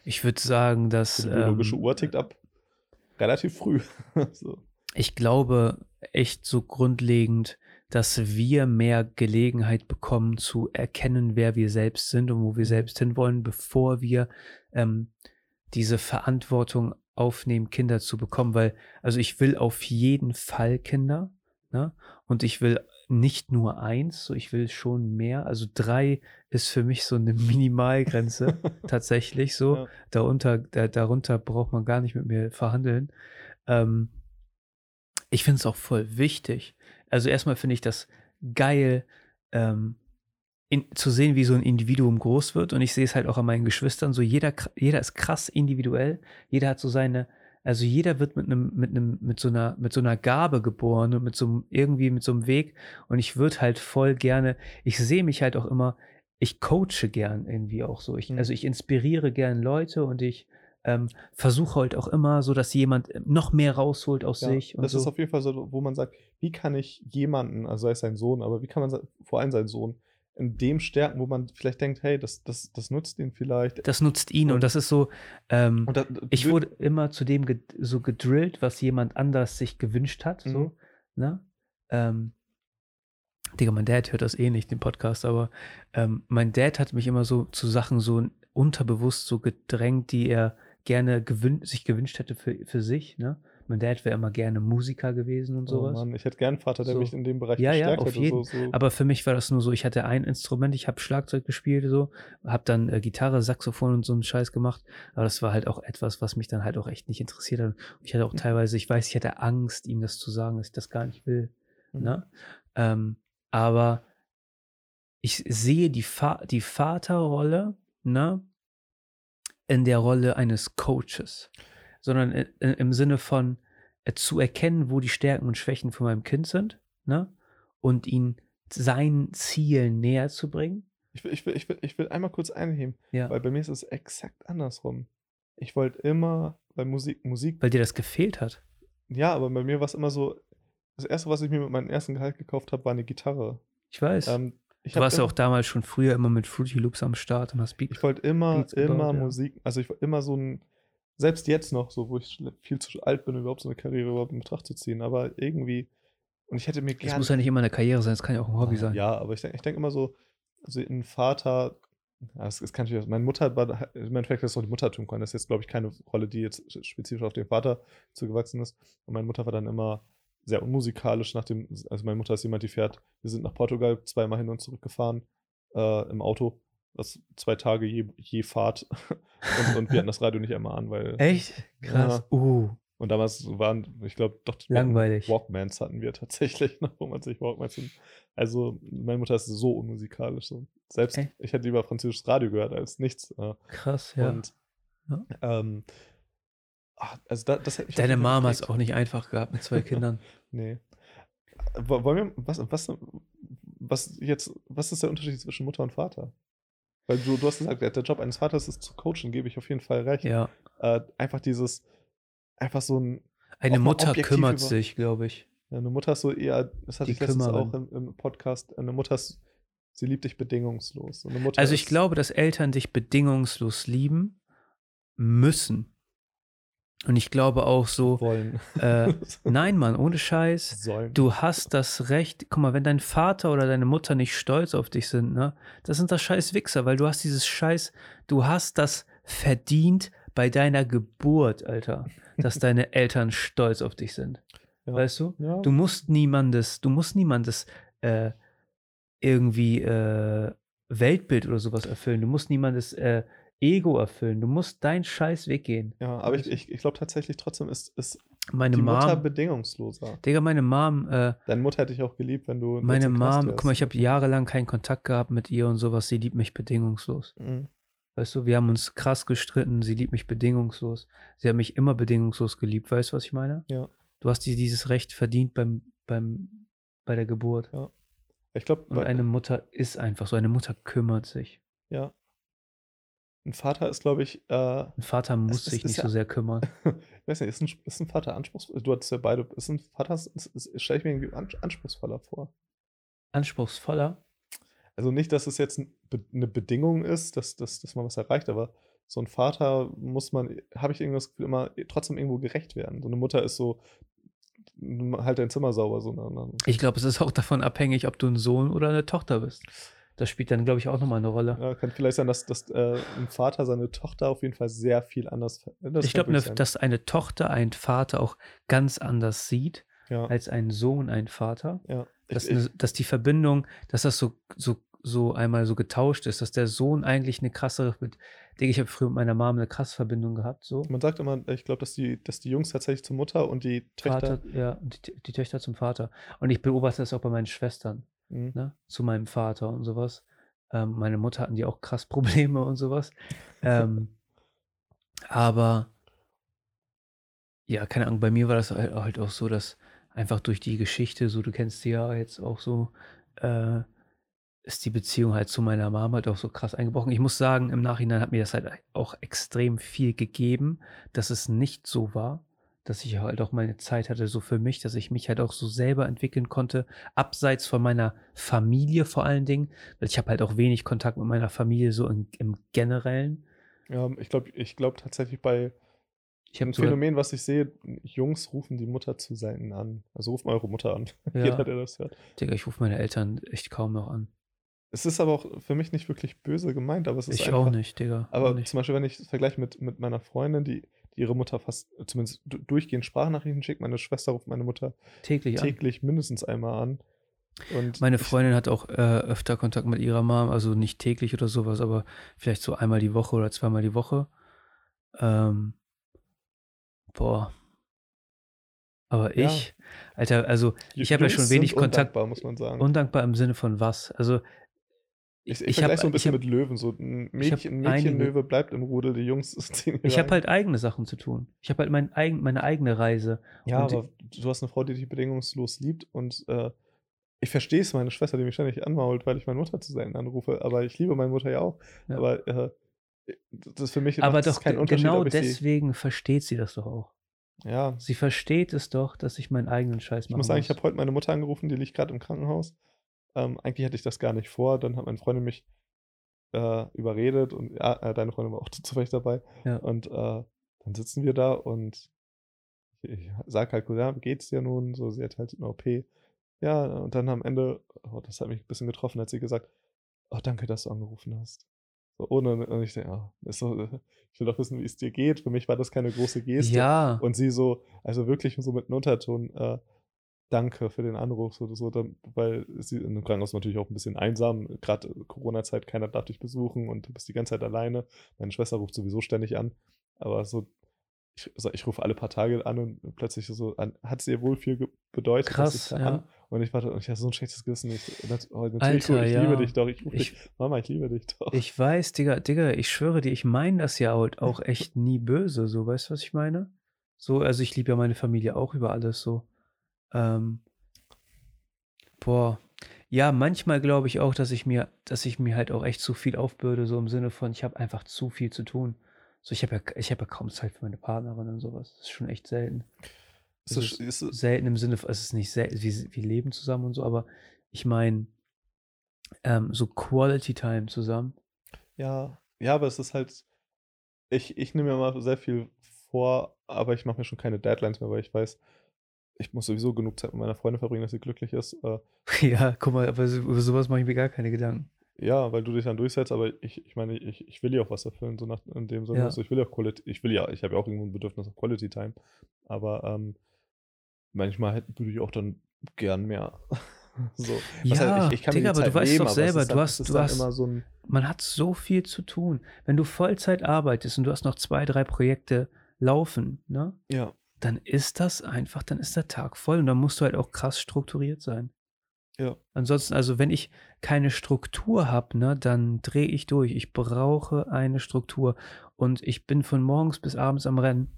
Ich würde sagen, dass. Die biologische ähm, Uhr tickt ab. Relativ früh. so. Ich glaube echt so grundlegend, dass wir mehr Gelegenheit bekommen zu erkennen, wer wir selbst sind und wo wir mhm. selbst hinwollen, bevor wir ähm, diese Verantwortung aufnehmen, Kinder zu bekommen. Weil, also ich will auf jeden Fall Kinder. Ne? Und ich will nicht nur eins, so ich will schon mehr. Also drei ist für mich so eine Minimalgrenze tatsächlich so. Ja. Darunter, da, darunter braucht man gar nicht mit mir verhandeln. Ähm, ich finde es auch voll wichtig. Also erstmal finde ich das geil, ähm, in, zu sehen, wie so ein Individuum groß wird. Und ich sehe es halt auch an meinen Geschwistern. So jeder, jeder ist krass individuell. Jeder hat so seine, also jeder wird mit einem, mit einem, mit so einer, mit so einer Gabe geboren und mit so einem, irgendwie mit so einem Weg. Und ich würde halt voll gerne, ich sehe mich halt auch immer, ich coache gern irgendwie auch so. Ich, mhm. Also ich inspiriere gern Leute und ich ähm, versuche halt auch immer so, dass jemand noch mehr rausholt aus ja, sich. das so. ist auf jeden Fall so, wo man sagt, wie kann ich jemanden, also sei es sein Sohn, aber wie kann man vor allem seinen Sohn in dem stärken, wo man vielleicht denkt, hey, das, das, das nutzt ihn vielleicht. Das nutzt ihn und, und das ist so, ähm, da, ich wurde immer zu dem ged so gedrillt, was jemand anders sich gewünscht hat. Mhm. So, ne? Ähm, Digga, mein Dad hört das eh nicht, den Podcast, aber ähm, mein Dad hat mich immer so zu Sachen so unterbewusst so gedrängt, die er gerne gewün sich gewünscht hätte für, für sich, ne? Mein Dad wäre immer gerne Musiker gewesen und oh sowas. Mann, ich hätte gern einen Vater, der so. mich in dem Bereich ja, ja, auf hätte. Jeden. So, so. Aber für mich war das nur so, ich hatte ein Instrument, ich habe Schlagzeug gespielt, so, habe dann äh, Gitarre, Saxophon und so einen Scheiß gemacht. Aber das war halt auch etwas, was mich dann halt auch echt nicht interessiert hat. Und ich hatte auch teilweise, ich weiß, ich hatte Angst, ihm das zu sagen, dass ich das gar nicht will. Mhm. Ne? Ähm, aber ich sehe die, Fa die Vaterrolle, ne? in der Rolle eines Coaches, sondern im Sinne von äh, zu erkennen, wo die Stärken und Schwächen von meinem Kind sind, ne? Und ihn seinen Zielen näher zu bringen. Ich will, ich will, ich will, ich will einmal kurz einheben, ja. weil bei mir ist es exakt andersrum. Ich wollte immer bei Musik, Musik. Weil dir das gefehlt hat. Ja, aber bei mir war es immer so, das erste, was ich mir mit meinem ersten Gehalt gekauft habe, war eine Gitarre. Ich weiß. Ähm, ich du warst ja auch damals schon früher immer mit Fruity Loops am Start und hast Beat. Ich wollte immer, Beats immer gebaut, Musik, ja. also ich wollte immer so ein, selbst jetzt noch, so wo ich viel zu alt bin, überhaupt so eine Karriere überhaupt in Betracht zu ziehen, aber irgendwie, und ich hätte mir gerne. Es muss ja nicht immer eine Karriere sein, es kann ja auch ein Hobby sein. Ja, aber ich denke ich denk immer so, also ein Vater, das, das kann ich, meine Mutter war, im Endeffekt ist auch die Mutter tun können, das ist jetzt, glaube ich, keine Rolle, die jetzt spezifisch auf den Vater zugewachsen ist. Und meine Mutter war dann immer sehr unmusikalisch nach dem, also meine Mutter ist jemand, die fährt, wir sind nach Portugal zweimal hin und zurück gefahren äh, im Auto. Das zwei Tage je, je Fahrt. und, und, wir hatten das Radio nicht einmal an, weil. Echt? Krass. Ja, uh. Und damals waren, ich glaube, doch Langweilig. Walkmans hatten wir tatsächlich, noch, wo man sich Walkmans hin. Also, meine Mutter ist so unmusikalisch. So. Selbst Echt? ich hätte lieber französisches Radio gehört als nichts. Krass, ja. Und ja. Ähm, Ach, also da, das hätte Deine Mama es auch nicht einfach gehabt mit zwei Kindern. nee. Wollen wir, was, was, was jetzt, was ist der Unterschied zwischen Mutter und Vater? Weil du, du hast gesagt, der Job eines Vaters ist zu coachen, gebe ich auf jeden Fall recht. Ja. Äh, einfach dieses, einfach so ein. Eine Mutter kümmert über, sich, glaube ich. Ja, eine Mutter ist so eher, das hatte Die ich letztens auch im, im, Podcast, eine Mutter ist sie liebt dich bedingungslos. also ich glaube, dass Eltern dich bedingungslos lieben müssen. Und ich glaube auch so. Äh, nein, Mann, ohne Scheiß. Sollen. Du hast das Recht. Guck mal, wenn dein Vater oder deine Mutter nicht stolz auf dich sind, ne, das sind das scheiß Wichser, weil du hast dieses Scheiß, du hast das verdient bei deiner Geburt, Alter, dass deine Eltern stolz auf dich sind. Ja. Weißt du? Ja. Du musst niemandes, du musst niemandes äh, irgendwie äh, Weltbild oder sowas erfüllen. Du musst niemandes äh, Ego erfüllen. Du musst deinen Scheiß weggehen. Ja, aber ich, ich, ich glaube tatsächlich trotzdem ist, ist meine die Mom, Mutter bedingungsloser. Digga, meine Mom. Äh, Deine Mutter hätte ich auch geliebt, wenn du. Meine Mom, guck mal, ich habe jahrelang keinen Kontakt gehabt mit ihr und sowas. Sie liebt mich bedingungslos. Mhm. Weißt du, wir haben uns krass gestritten. Sie liebt mich bedingungslos. Sie hat mich immer bedingungslos geliebt. Weißt du, was ich meine? Ja. Du hast dir dieses Recht verdient beim, beim, bei der Geburt. Ja. Ich glaube. Und eine Mutter ist einfach so. Eine Mutter kümmert sich. Ja. Ein Vater ist, glaube ich. Äh, ein Vater muss sich nicht ja, so sehr kümmern. ich weiß nicht, ist ein, ist ein Vater anspruchsvoll? Du hattest ja beide. Ist ein Vater, stelle ich mir irgendwie anspruchsvoller vor. Anspruchsvoller? Also nicht, dass es jetzt eine Bedingung ist, dass, dass, dass man was erreicht, aber so ein Vater muss man, habe ich irgendwie das Gefühl, immer trotzdem irgendwo gerecht werden. So eine Mutter ist so, halt dein Zimmer sauber. So eine, eine. Ich glaube, es ist auch davon abhängig, ob du ein Sohn oder eine Tochter bist. Das spielt dann, glaube ich, auch nochmal eine Rolle. Ja, kann vielleicht sein, dass, dass äh, ein Vater seine Tochter auf jeden Fall sehr viel anders. ich glaube, dass eine Tochter einen Vater auch ganz anders sieht ja. als ein Sohn einen Vater. Ja. Dass, ich, dass die Verbindung, dass das so, so, so einmal so getauscht ist, dass der Sohn eigentlich eine krassere. Ich habe früher mit meiner Mom eine krasse Verbindung gehabt. So. Man sagt immer, ich glaube, dass die, dass die Jungs tatsächlich zur Mutter und die Töchter. Vater, ja, die, die Töchter zum Vater. Und ich beobachte das auch bei meinen Schwestern mhm. ne, zu meinem Vater und sowas. Ähm, meine Mutter hatten die auch krass Probleme und sowas. ähm, aber ja, keine Ahnung, bei mir war das halt, halt, auch so, dass einfach durch die Geschichte, so du kennst sie ja jetzt auch so, äh, ist die Beziehung halt zu meiner Mama halt auch so krass eingebrochen. Ich muss sagen, im Nachhinein hat mir das halt auch extrem viel gegeben, dass es nicht so war dass ich halt auch meine Zeit hatte, so für mich, dass ich mich halt auch so selber entwickeln konnte, abseits von meiner Familie vor allen Dingen, weil ich habe halt auch wenig Kontakt mit meiner Familie so in, im Generellen. Ja, ich glaube ich glaub tatsächlich bei ein Phänomen, was ich sehe, Jungs rufen die Mutter zu selten an. Also ruft mal eure Mutter an. Ja. Jeder, der das hört. Digga, ich rufe meine Eltern echt kaum noch an. Es ist aber auch für mich nicht wirklich böse gemeint, aber es ist ich einfach. Ich auch nicht, Digga. Aber nicht. zum Beispiel, wenn ich es vergleiche mit, mit meiner Freundin, die ihre Mutter fast, zumindest durchgehend Sprachnachrichten schickt. Meine Schwester ruft meine Mutter täglich, täglich mindestens einmal an. Und meine Freundin hat auch äh, öfter Kontakt mit ihrer Mom, also nicht täglich oder sowas, aber vielleicht so einmal die Woche oder zweimal die Woche. Ähm, boah. Aber ich, ja. Alter, also ich habe ja schon wenig Kontakt. Undankbar, muss man sagen. Undankbar im Sinne von was? Also ich, ich, ich vergleiche so ein bisschen hab, mit Löwen. So ein Mädchen, Mädchenlöwe bleibt im Rudel, die Jungs ziehen Ich habe halt eigene Sachen zu tun. Ich habe halt mein eigen, meine eigene Reise. Ja, und aber du hast eine Frau, die dich bedingungslos liebt und äh, ich verstehe es, meine Schwester, die mich ständig anmault, weil ich meine Mutter zu sein anrufe, aber ich liebe meine Mutter ja auch. Ja. Aber äh, das ist für mich aber doch kein Unterschied. Genau deswegen versteht sie das doch auch. Ja. Sie versteht es doch, dass ich meinen eigenen Scheiß mache. Ich muss sagen, muss. ich habe heute meine Mutter angerufen, die liegt gerade im Krankenhaus. Ähm, eigentlich hatte ich das gar nicht vor. Dann hat meine Freundin mich äh, überredet und ja, äh, deine Freundin war auch zufällig dabei. Ja. Und äh, dann sitzen wir da und ich, ich sage halt, ja, wie geht's dir nun? So, sie hat halt eine OP. Ja, und dann am Ende, oh, das hat mich ein bisschen getroffen, hat sie gesagt, oh, danke, dass du angerufen hast. So, ohne, und ich denke, oh, so, ich will doch wissen, wie es dir geht. Für mich war das keine große Geste. Ja. Und sie so, also wirklich so mit einem Unterton, äh, danke für den Anruf, so, so dann, weil sie in dem Krankenhaus natürlich auch ein bisschen einsam, gerade Corona-Zeit, keiner darf dich besuchen und du bist die ganze Zeit alleine. Meine Schwester ruft sowieso ständig an, aber so, ich, also ich rufe alle paar Tage an und plötzlich so, an, hat es ihr wohl viel bedeutet, Krass, dass ich ja. an, und ich warte, und ich hatte so ein schlechtes Gewissen. Ich, oh, natürlich, Alter, ich ja. liebe dich doch, ich rufe dich, Mama, ich liebe dich doch. Ich weiß, Digga, Digga, ich schwöre dir, ich meine das ja auch echt nie böse, so, weißt du, was ich meine? So, also ich liebe ja meine Familie auch über alles so. Ähm, Boah. Ja, manchmal glaube ich auch, dass ich mir, dass ich mir halt auch echt zu viel aufbürde, so im Sinne von, ich habe einfach zu viel zu tun. So, ich habe ja, ich habe ja kaum Zeit für meine Partnerin und sowas. Das ist schon echt selten. Ist das, ist selten im Sinne von, es ist nicht selten, wir, wir leben zusammen und so, aber ich meine, ähm, so Quality Time zusammen. Ja, ja, aber es ist halt, ich, ich nehme mir mal sehr viel vor, aber ich mache mir schon keine Deadlines mehr, weil ich weiß, ich muss sowieso genug Zeit mit meiner Freundin verbringen, dass sie glücklich ist. Äh, ja, guck mal, aber über sowas mache ich mir gar keine Gedanken. Ja, weil du dich dann durchsetzt, aber ich, ich meine, ich, ich will ja auch was erfüllen, so nach in dem Sinne. Ja. Also ich will ja auch Quality, ich will ja, ich habe ja auch irgendwo ein Bedürfnis auf Quality Time. Aber ähm, manchmal hätte, würde ich auch dann gern mehr. so. Ja, halt, ich, ich kann Digga, aber du weißt nehmen, doch selber, du hast, du hast, so man hat so viel zu tun. Wenn du Vollzeit arbeitest und du hast noch zwei, drei Projekte laufen, ne? Ja. Dann ist das einfach, dann ist der Tag voll und dann musst du halt auch krass strukturiert sein. Ja. Ansonsten, also wenn ich keine Struktur habe, ne, dann drehe ich durch. Ich brauche eine Struktur und ich bin von morgens bis abends am Rennen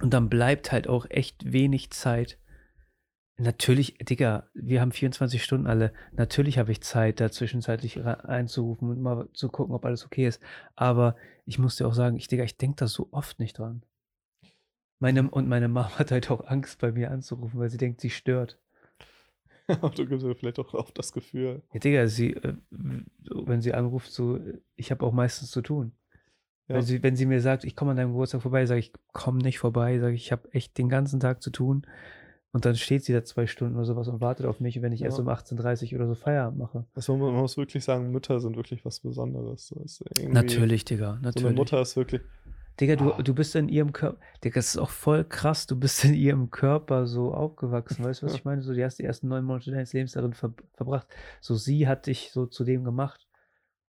und dann bleibt halt auch echt wenig Zeit. Natürlich, Digga, wir haben 24 Stunden alle. Natürlich habe ich Zeit, da zwischenzeitlich einzurufen und mal zu gucken, ob alles okay ist. Aber ich muss dir auch sagen, ich, Digga, ich denke da so oft nicht dran. Meine, und meine Mama hat halt auch Angst, bei mir anzurufen, weil sie denkt, sie stört. Aber du gibst mir vielleicht auch oft das Gefühl. Ja, Digga, sie, äh, wenn sie anruft, so, ich habe auch meistens zu tun. Ja. Wenn, sie, wenn sie mir sagt, ich komme an deinem Geburtstag vorbei, sage ich, komm nicht vorbei, sage ich, ich habe echt den ganzen Tag zu tun. Und dann steht sie da zwei Stunden oder sowas und wartet auf mich, wenn ich ja. erst um 18.30 Uhr oder so Feierabend mache. Also man muss wirklich sagen, Mütter sind wirklich was Besonderes. natürlich, Digga, natürlich. So eine Mutter ist wirklich, Digga, du, ah. du bist in ihrem Körper. Digga, das ist auch voll krass. Du bist in ihrem Körper so aufgewachsen. Weißt du, was ich meine? So, du hast die ersten neun Monate deines Lebens darin ver verbracht. So, sie hat dich so zu dem gemacht.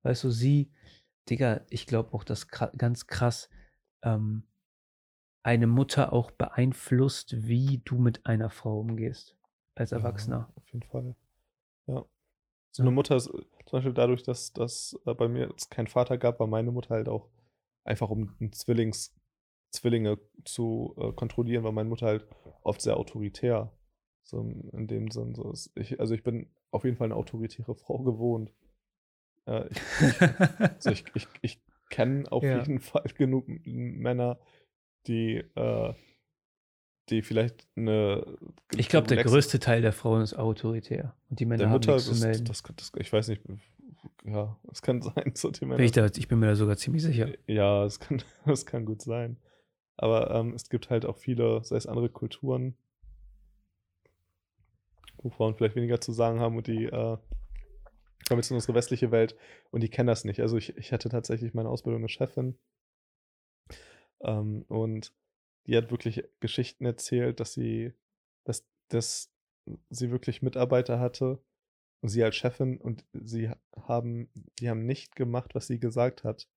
Weißt du, sie, Digga, ich glaube auch, dass ganz krass ähm, eine Mutter auch beeinflusst, wie du mit einer Frau umgehst. Als Erwachsener. Ja, auf jeden Fall. Ja. So eine Mutter ist zum Beispiel dadurch, dass, dass äh, bei mir es keinen Vater gab, war meine Mutter halt auch einfach um Zwillings, Zwillinge zu äh, kontrollieren, war meine Mutter halt oft sehr autoritär. So in dem Sinn. So ist, ich, also ich bin auf jeden Fall eine autoritäre Frau gewohnt. Äh, ich, also ich, ich, ich kenne auf ja. jeden Fall genug Männer, die, äh, die vielleicht eine. Ich glaube, der größte Teil der Frauen ist autoritär. Und die Männer der Mutter, haben nichts das, zu melden. Das, das, ich weiß nicht, ja, es kann sein. So bin ich, da, ich bin mir da sogar ziemlich sicher. Ja, es kann, es kann gut sein. Aber ähm, es gibt halt auch viele, sei es andere Kulturen, wo Frauen vielleicht weniger zu sagen haben und die äh, kommen jetzt in unsere westliche Welt und die kennen das nicht. Also ich, ich hatte tatsächlich meine Ausbildung eine Chefin ähm, und die hat wirklich Geschichten erzählt, dass sie, dass, dass sie wirklich Mitarbeiter hatte, und sie als Chefin und sie haben, die haben nicht gemacht, was sie gesagt hat,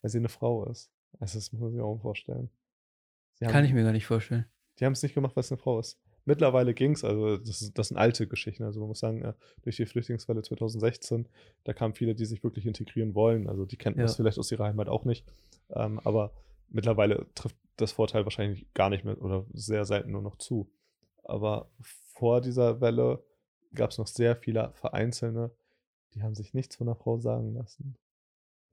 weil sie eine Frau ist. Also das muss man sich auch vorstellen. Sie Kann ich mir gar nicht vorstellen. Die haben es nicht gemacht, weil es eine Frau ist. Mittlerweile ging es, also das, das sind alte Geschichten. Also man muss sagen, äh, durch die Flüchtlingswelle 2016, da kamen viele, die sich wirklich integrieren wollen. Also die kennen ja. das vielleicht aus ihrer Heimat auch nicht. Ähm, aber mittlerweile trifft das Vorteil wahrscheinlich gar nicht mehr oder sehr selten nur noch zu. Aber vor dieser Welle gab es noch sehr viele Vereinzelte, die haben sich nichts von einer Frau sagen lassen.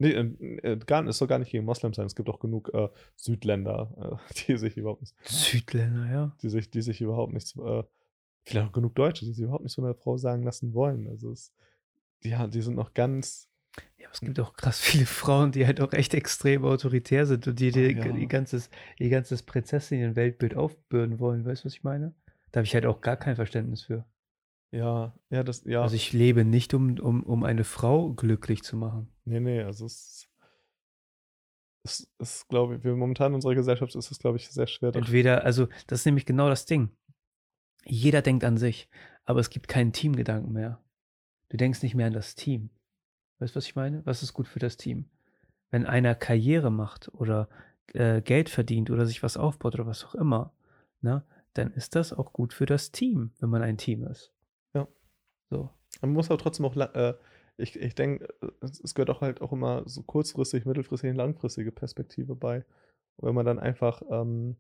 Nee, äh, gar, es soll gar nicht gegen Moslems sein. Es gibt auch genug äh, Südländer, äh, die sich überhaupt nicht. Südländer, ja. Die sich, die sich überhaupt nichts. Äh, vielleicht auch genug Deutsche, die sich überhaupt nichts von einer Frau sagen lassen wollen. Also, es, die, die sind noch ganz. Ja, aber es gibt auch krass viele Frauen, die halt auch echt extrem autoritär sind und die, die, oh, ja. ihr ganzes, ihr ganzes Prinzessinnen-Weltbild aufbürden wollen. Weißt du, was ich meine? Da habe ich halt auch gar kein Verständnis für. Ja, ja, das, ja. Also ich lebe nicht, um, um, um eine Frau glücklich zu machen. Nee, nee, also es, es ist, glaube ich, wir momentan in unserer Gesellschaft ist es, glaube ich, sehr schwer. Entweder, also das ist nämlich genau das Ding. Jeder denkt an sich, aber es gibt keinen Teamgedanken mehr. Du denkst nicht mehr an das Team. Weißt du, was ich meine? Was ist gut für das Team? Wenn einer Karriere macht oder äh, Geld verdient oder sich was aufbaut oder was auch immer, ne, dann ist das auch gut für das Team, wenn man ein Team ist. So. Man muss aber trotzdem auch, äh, ich, ich denke, es gehört auch halt auch immer so kurzfristig, mittelfristig und langfristige Perspektive bei. Und wenn man dann einfach ähm,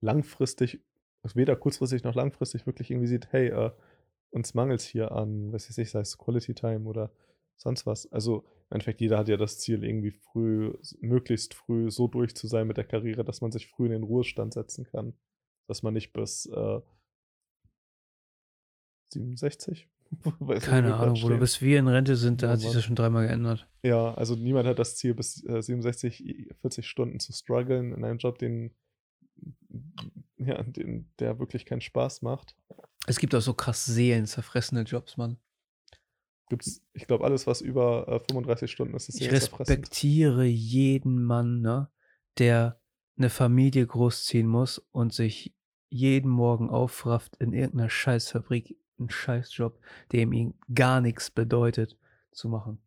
langfristig, also weder kurzfristig noch langfristig wirklich irgendwie sieht, hey, äh, uns mangelt es hier an, weiß ich, sei es Quality Time oder sonst was. Also im Endeffekt, jeder hat ja das Ziel, irgendwie früh, möglichst früh so durch zu sein mit der Karriere, dass man sich früh in den Ruhestand setzen kann. Dass man nicht bis äh, 67 Keine Ahnung, wo du bis wir in Rente sind, da ja, hat sich das schon dreimal geändert. Ja, also niemand hat das Ziel, bis äh, 67, 40 Stunden zu strugglen in einem Job, den, ja, den, der wirklich keinen Spaß macht. Es gibt auch so krass seelenzerfressene Jobs, Mann. Gibt's, ich glaube, alles, was über äh, 35 Stunden ist, ist Ich respektiere jeden Mann, ne, der eine Familie großziehen muss und sich jeden Morgen aufrafft in irgendeiner Scheißfabrik einen Scheißjob, der ihm gar nichts bedeutet, zu machen.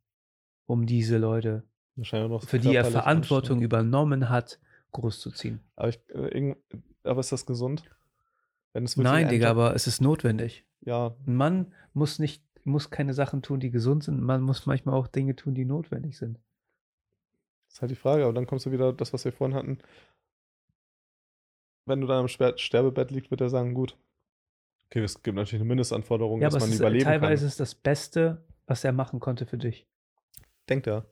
Um diese Leute, für die er Verantwortung übernommen hat, großzuziehen. Aber, ich, äh, aber ist das gesund? Nein, Digga, aber es ist notwendig. Ja. Ein Mann muss nicht, muss keine Sachen tun, die gesund sind. Man muss manchmal auch Dinge tun, die notwendig sind. Das ist halt die Frage. Aber dann kommst du wieder, das, was wir vorhin hatten. Wenn du dann am Sterbebett liegst, wird er sagen, gut, Okay, es gibt natürlich eine Mindestanforderung, ja, dass man ist, überleben teilweise kann. Teilweise ist das Beste, was er machen konnte für dich. Denkt er.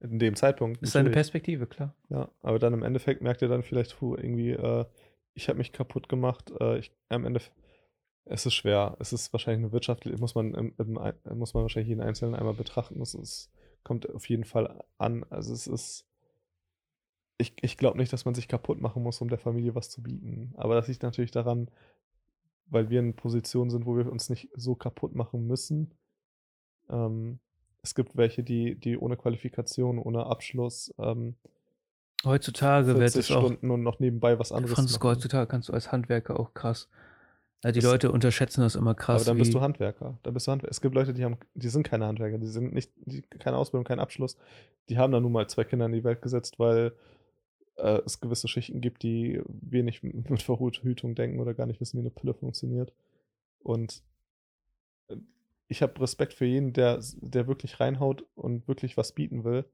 In dem Zeitpunkt. Ist seine Perspektive, klar. Ja, aber dann im Endeffekt merkt er dann vielleicht, puh, irgendwie, äh, ich habe mich kaputt gemacht. Äh, ich, am Ende, es ist schwer. Es ist wahrscheinlich eine wirtschaftliche, muss man, im, im, muss man wahrscheinlich jeden Einzelnen einmal betrachten. Es ist, kommt auf jeden Fall an. Also es ist, ich, ich glaube nicht, dass man sich kaputt machen muss, um der Familie was zu bieten. Aber das liegt natürlich daran, weil wir in Positionen sind, wo wir uns nicht so kaputt machen müssen. Ähm, es gibt welche, die, die ohne Qualifikation, ohne Abschluss ähm, Heutzutage wird es auch Stunden und noch nebenbei was anderes Franzisko, machen. heutzutage kannst du als Handwerker auch krass. Also die das, Leute unterschätzen das immer krass. Aber dann bist du Handwerker. Dann bist du Handwerker. Es gibt Leute, die haben, die sind keine Handwerker, die sind nicht, die, keine Ausbildung, keinen Abschluss. Die haben dann nun mal zwei Kinder in die Welt gesetzt, weil äh, es gewisse Schichten gibt, die wenig mit Verhütung denken oder gar nicht wissen, wie eine Pille funktioniert. Und äh, ich habe Respekt für jeden, der, der wirklich reinhaut und wirklich was bieten will.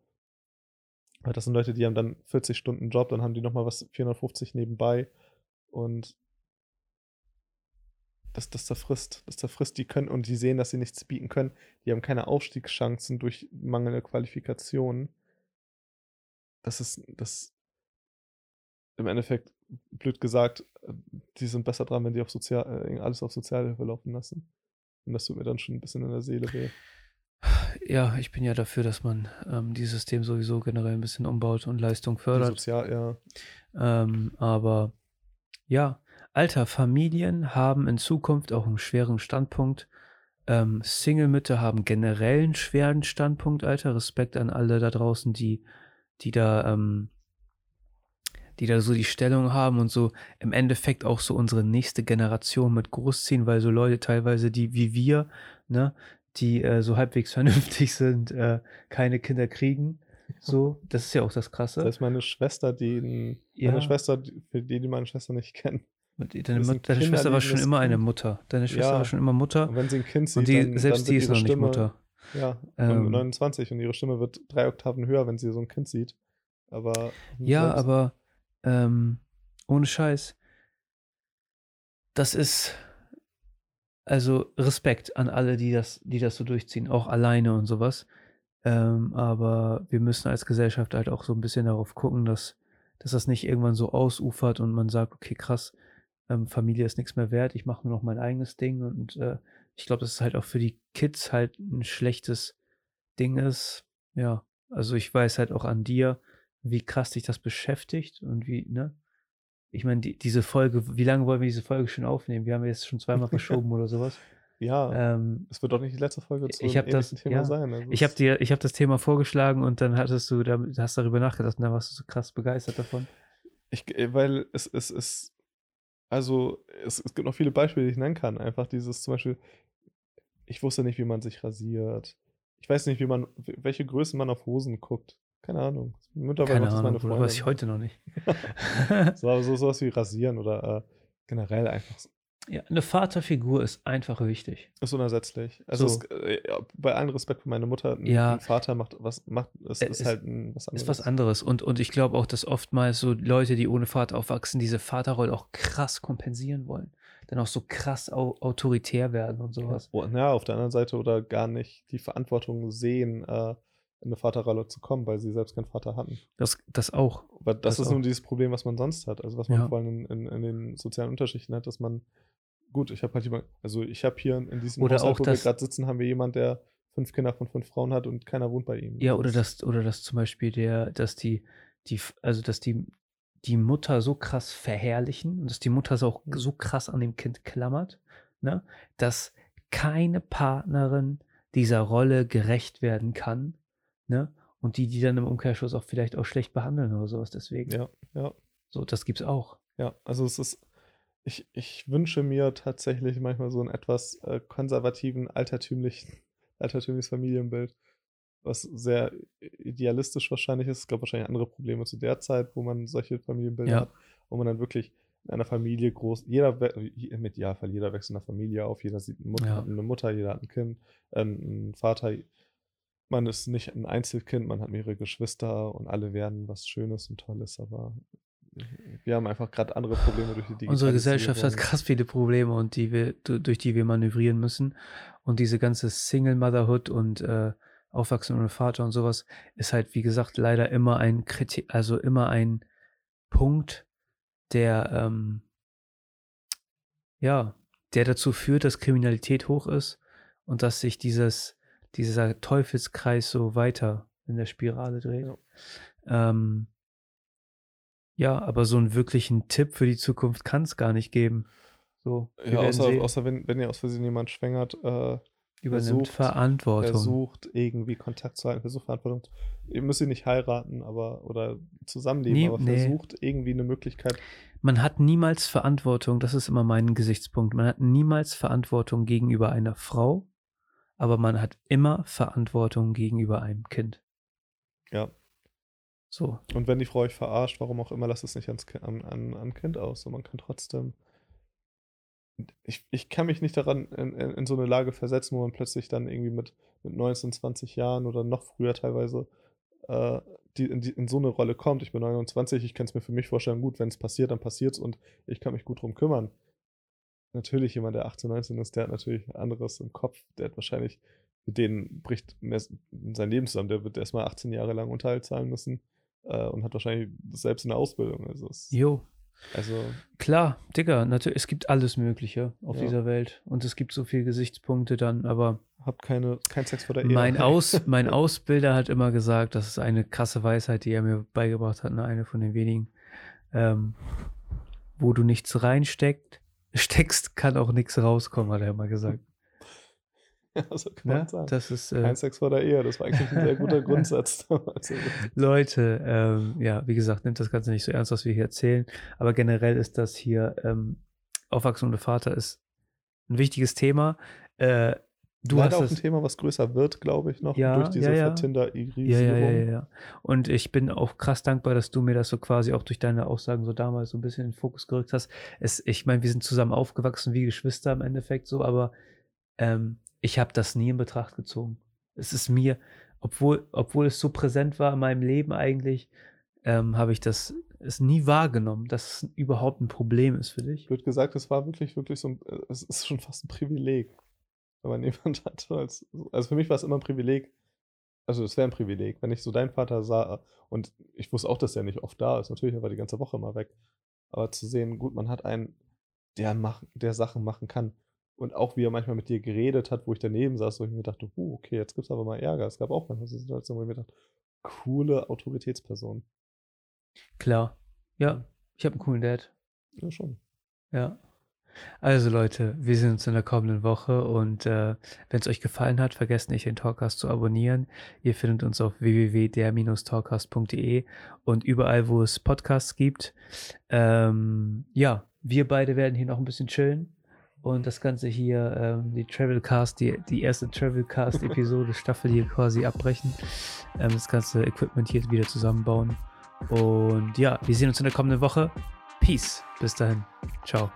Aber das sind Leute, die haben dann 40 Stunden Job, dann haben die nochmal was 450 nebenbei und das, das zerfrisst. Das zerfrisst, die können und die sehen, dass sie nichts bieten können. Die haben keine Aufstiegschancen durch mangelnde Qualifikationen. Das ist, das, im Endeffekt, blöd gesagt, die sind besser dran, wenn die auf Sozial, äh, alles auf Sozialhilfe laufen lassen. Und das tut mir dann schon ein bisschen in der Seele weh. Ja, ich bin ja dafür, dass man ähm, dieses System sowieso generell ein bisschen umbaut und Leistung fördert. Sozial, ja. Ähm, aber ja, Alter, Familien haben in Zukunft auch einen schweren Standpunkt. Ähm, Single-Mütter haben generell einen schweren Standpunkt, Alter. Respekt an alle da draußen, die, die da ähm, die da so die Stellung haben und so im Endeffekt auch so unsere nächste Generation mit großziehen, weil so Leute teilweise, die wie wir, ne, die äh, so halbwegs vernünftig sind, äh, keine Kinder kriegen. So, das ist ja auch das Krasse. Das ist meine Schwester, die ja. meine Schwester, für die, die meine Schwester nicht kennen. Deine, deine Schwester war schon immer eine Mutter. Deine Schwester ja. war schon immer Mutter. Und wenn sie ein Kind sieht, und die, dann, selbst dann die ist noch Stimme, nicht Mutter. Ja, ähm, 29 und ihre Stimme wird drei Oktaven höher, wenn sie so ein Kind sieht. Aber ja, aber ähm, ohne Scheiß. Das ist also Respekt an alle, die das, die das so durchziehen, auch alleine und sowas. Ähm, aber wir müssen als Gesellschaft halt auch so ein bisschen darauf gucken, dass, dass das nicht irgendwann so ausufert und man sagt, okay, krass, ähm, Familie ist nichts mehr wert, ich mache nur noch mein eigenes Ding und äh, ich glaube, dass es halt auch für die Kids halt ein schlechtes Ding ist. Ja, also ich weiß halt auch an dir, wie krass dich das beschäftigt und wie, ne? Ich meine, die, diese Folge, wie lange wollen wir diese Folge schon aufnehmen? Wir haben jetzt schon zweimal verschoben oder sowas. Ja, ähm, es wird doch nicht die letzte Folge zu ich das, Thema ja, sein. Also ich habe dir, ich habe das Thema vorgeschlagen und dann hattest du, da, hast darüber nachgedacht und dann warst du so krass begeistert davon. Ich, äh, weil es, es ist, also es, es gibt noch viele Beispiele, die ich nennen kann. Einfach dieses zum Beispiel, ich wusste nicht, wie man sich rasiert. Ich weiß nicht, wie man, welche Größen man auf Hosen guckt. Keine Ahnung. Mittlerweile Keine Ahnung, meine weiß ich heute noch nicht. so, so sowas wie rasieren oder äh, generell einfach so. Ja, eine Vaterfigur ist einfach wichtig. Ist unersetzlich. Also so. es, äh, bei allem Respekt für meine Mutter, ein, ja, ein Vater macht was macht es ist, ist halt ein, was anderes. Ist was anderes und und ich glaube auch, dass oftmals so Leute, die ohne Vater aufwachsen, diese Vaterrolle auch krass kompensieren wollen, dann auch so krass au autoritär werden und sowas. Ja, ja, auf der anderen Seite oder gar nicht die Verantwortung sehen, äh, in eine Vaterrolle zu kommen, weil sie selbst keinen Vater hatten. Das, das auch. Aber das, das ist auch. nun dieses Problem, was man sonst hat. Also was man ja. vor allem in, in, in, den sozialen Unterschichten hat, dass man gut, ich habe halt jemand, also ich habe hier in diesem oder Haushalt, wo wir gerade sitzen, haben wir jemanden, der fünf Kinder von fünf Frauen hat und keiner wohnt bei ihm. Ja, oder das, oder das zum Beispiel der, dass die, die, also dass die, die Mutter so krass verherrlichen und dass die Mutter so auch so krass an dem Kind klammert, ne, dass keine Partnerin dieser Rolle gerecht werden kann, ne? Und die, die dann im Umkehrschluss auch vielleicht auch schlecht behandeln oder sowas deswegen. Ja, ja. So, das gibt's auch. Ja, also es ist, ich, ich wünsche mir tatsächlich manchmal so einen etwas äh, konservativen, altertümlichen, altertümliches Familienbild, was sehr idealistisch wahrscheinlich ist. Es gab wahrscheinlich andere Probleme zu der Zeit, wo man solche Familienbilder ja. hat, wo man dann wirklich in einer Familie groß, jeder, im Idealfall, jeder wächst in einer Familie auf, jeder sieht eine Mutter, ja. eine Mutter jeder hat ein Kind, äh, einen Vater, man ist nicht ein Einzelkind, man hat mehrere Geschwister und alle werden was Schönes und Tolles, aber wir haben einfach gerade andere Probleme durch die Digitalisierung. Unsere Gesellschaft hat krass viele Probleme und die wir, durch die wir manövrieren müssen. Und diese ganze Single Motherhood und äh, Aufwachsen ohne Vater und sowas ist halt, wie gesagt, leider immer ein Kritik, also immer ein Punkt, der ähm, ja, der dazu führt, dass Kriminalität hoch ist und dass sich dieses, dieser Teufelskreis so weiter in der Spirale dreht. Ja. Ähm, ja, aber so einen wirklichen Tipp für die Zukunft kann es gar nicht geben. So, ja, außer, außer wenn, wenn ihr aus Versehen jemand schwängert, äh, übernimmt versucht, Verantwortung. Versucht irgendwie Kontakt zu halten, versucht Verantwortung. Ihr müsst sie nicht heiraten, aber oder zusammenleben, Nie, aber nee. versucht irgendwie eine Möglichkeit. Man hat niemals Verantwortung, das ist immer mein Gesichtspunkt. Man hat niemals Verantwortung gegenüber einer Frau, aber man hat immer Verantwortung gegenüber einem Kind. Ja, so. Und wenn die Frau euch verarscht, warum auch immer, lasst es nicht ans, an, an, an Kind aus. Und man kann trotzdem. Ich, ich kann mich nicht daran in, in, in, so eine Lage versetzen, wo man plötzlich dann irgendwie mit, mit 19, 20 Jahren oder noch früher teilweise äh, die, in, die, in so eine Rolle kommt. Ich bin 29, ich kann es mir für mich vorstellen, gut, wenn es passiert, dann passiert es und ich kann mich gut drum kümmern. Natürlich, jemand, der 18, 19 ist, der hat natürlich anderes im Kopf. Der hat wahrscheinlich, mit denen bricht sein Leben zusammen. Der wird erstmal 18 Jahre lang Unterhalt zahlen müssen äh, und hat wahrscheinlich selbst eine Ausbildung. Also jo. Also. Klar, Digga, natürlich, es gibt alles Mögliche auf ja. dieser Welt. Und es gibt so viele Gesichtspunkte dann, aber. Hab keine, kein Sex vor der Ehe. Mein, Aus, mein Ausbilder hat immer gesagt, das ist eine krasse Weisheit, die er mir beigebracht hat, ne? eine von den wenigen. Ähm, wo du nichts reinsteckst, steckst, kann auch nichts rauskommen, hat er immer gesagt. Ja, so kann ja, man sagen. Das ist, äh, Kein Sex vor der Ehe, das war eigentlich ein sehr guter Grundsatz. Leute, ähm, ja, wie gesagt, nimmt das Ganze nicht so ernst, was wir hier erzählen. Aber generell ist das hier, ähm, Aufwachsen ohne Vater ist ein wichtiges Thema. Äh, Du Leider hast auch ein Thema, was größer wird, glaube ich, noch ja, durch diese ja, ja. Vertinderisierung. Ja, ja, ja, ja, Und ich bin auch krass dankbar, dass du mir das so quasi auch durch deine Aussagen so damals so ein bisschen in den Fokus gerückt hast. Es, ich meine, wir sind zusammen aufgewachsen wie Geschwister im Endeffekt so, aber ähm, ich habe das nie in Betracht gezogen. Es ist mir, obwohl, obwohl es so präsent war in meinem Leben eigentlich, ähm, habe ich das es nie wahrgenommen, dass es überhaupt ein Problem ist für dich. Wird gesagt, es war wirklich, wirklich so ein, äh, es ist schon fast ein Privileg, wenn man jemand hat. Als, also für mich war es immer ein Privileg, also es wäre ein Privileg, wenn ich so deinen Vater sah und ich wusste auch, dass er nicht oft da ist. Natürlich, er war die ganze Woche mal weg. Aber zu sehen, gut, man hat einen, der, mach, der Sachen machen kann. Und auch wie er manchmal mit dir geredet hat, wo ich daneben saß, wo ich mir dachte, uh, okay, jetzt gibt es aber mal Ärger. Es gab auch manchmal so Situationen, wo ich mir dachte, coole Autoritätsperson. Klar. Ja, ich habe einen coolen Dad. Ja, schon. Ja. Also Leute, wir sehen uns in der kommenden Woche und äh, wenn es euch gefallen hat, vergesst nicht, den Talkcast zu abonnieren. Ihr findet uns auf www.der-talkcast.de und überall, wo es Podcasts gibt. Ähm, ja, wir beide werden hier noch ein bisschen chillen und das Ganze hier, ähm, die Travelcast, die, die erste Travelcast-Episode, Staffel hier quasi abbrechen. Ähm, das ganze Equipment hier wieder zusammenbauen. Und ja, wir sehen uns in der kommenden Woche. Peace. Bis dahin. Ciao.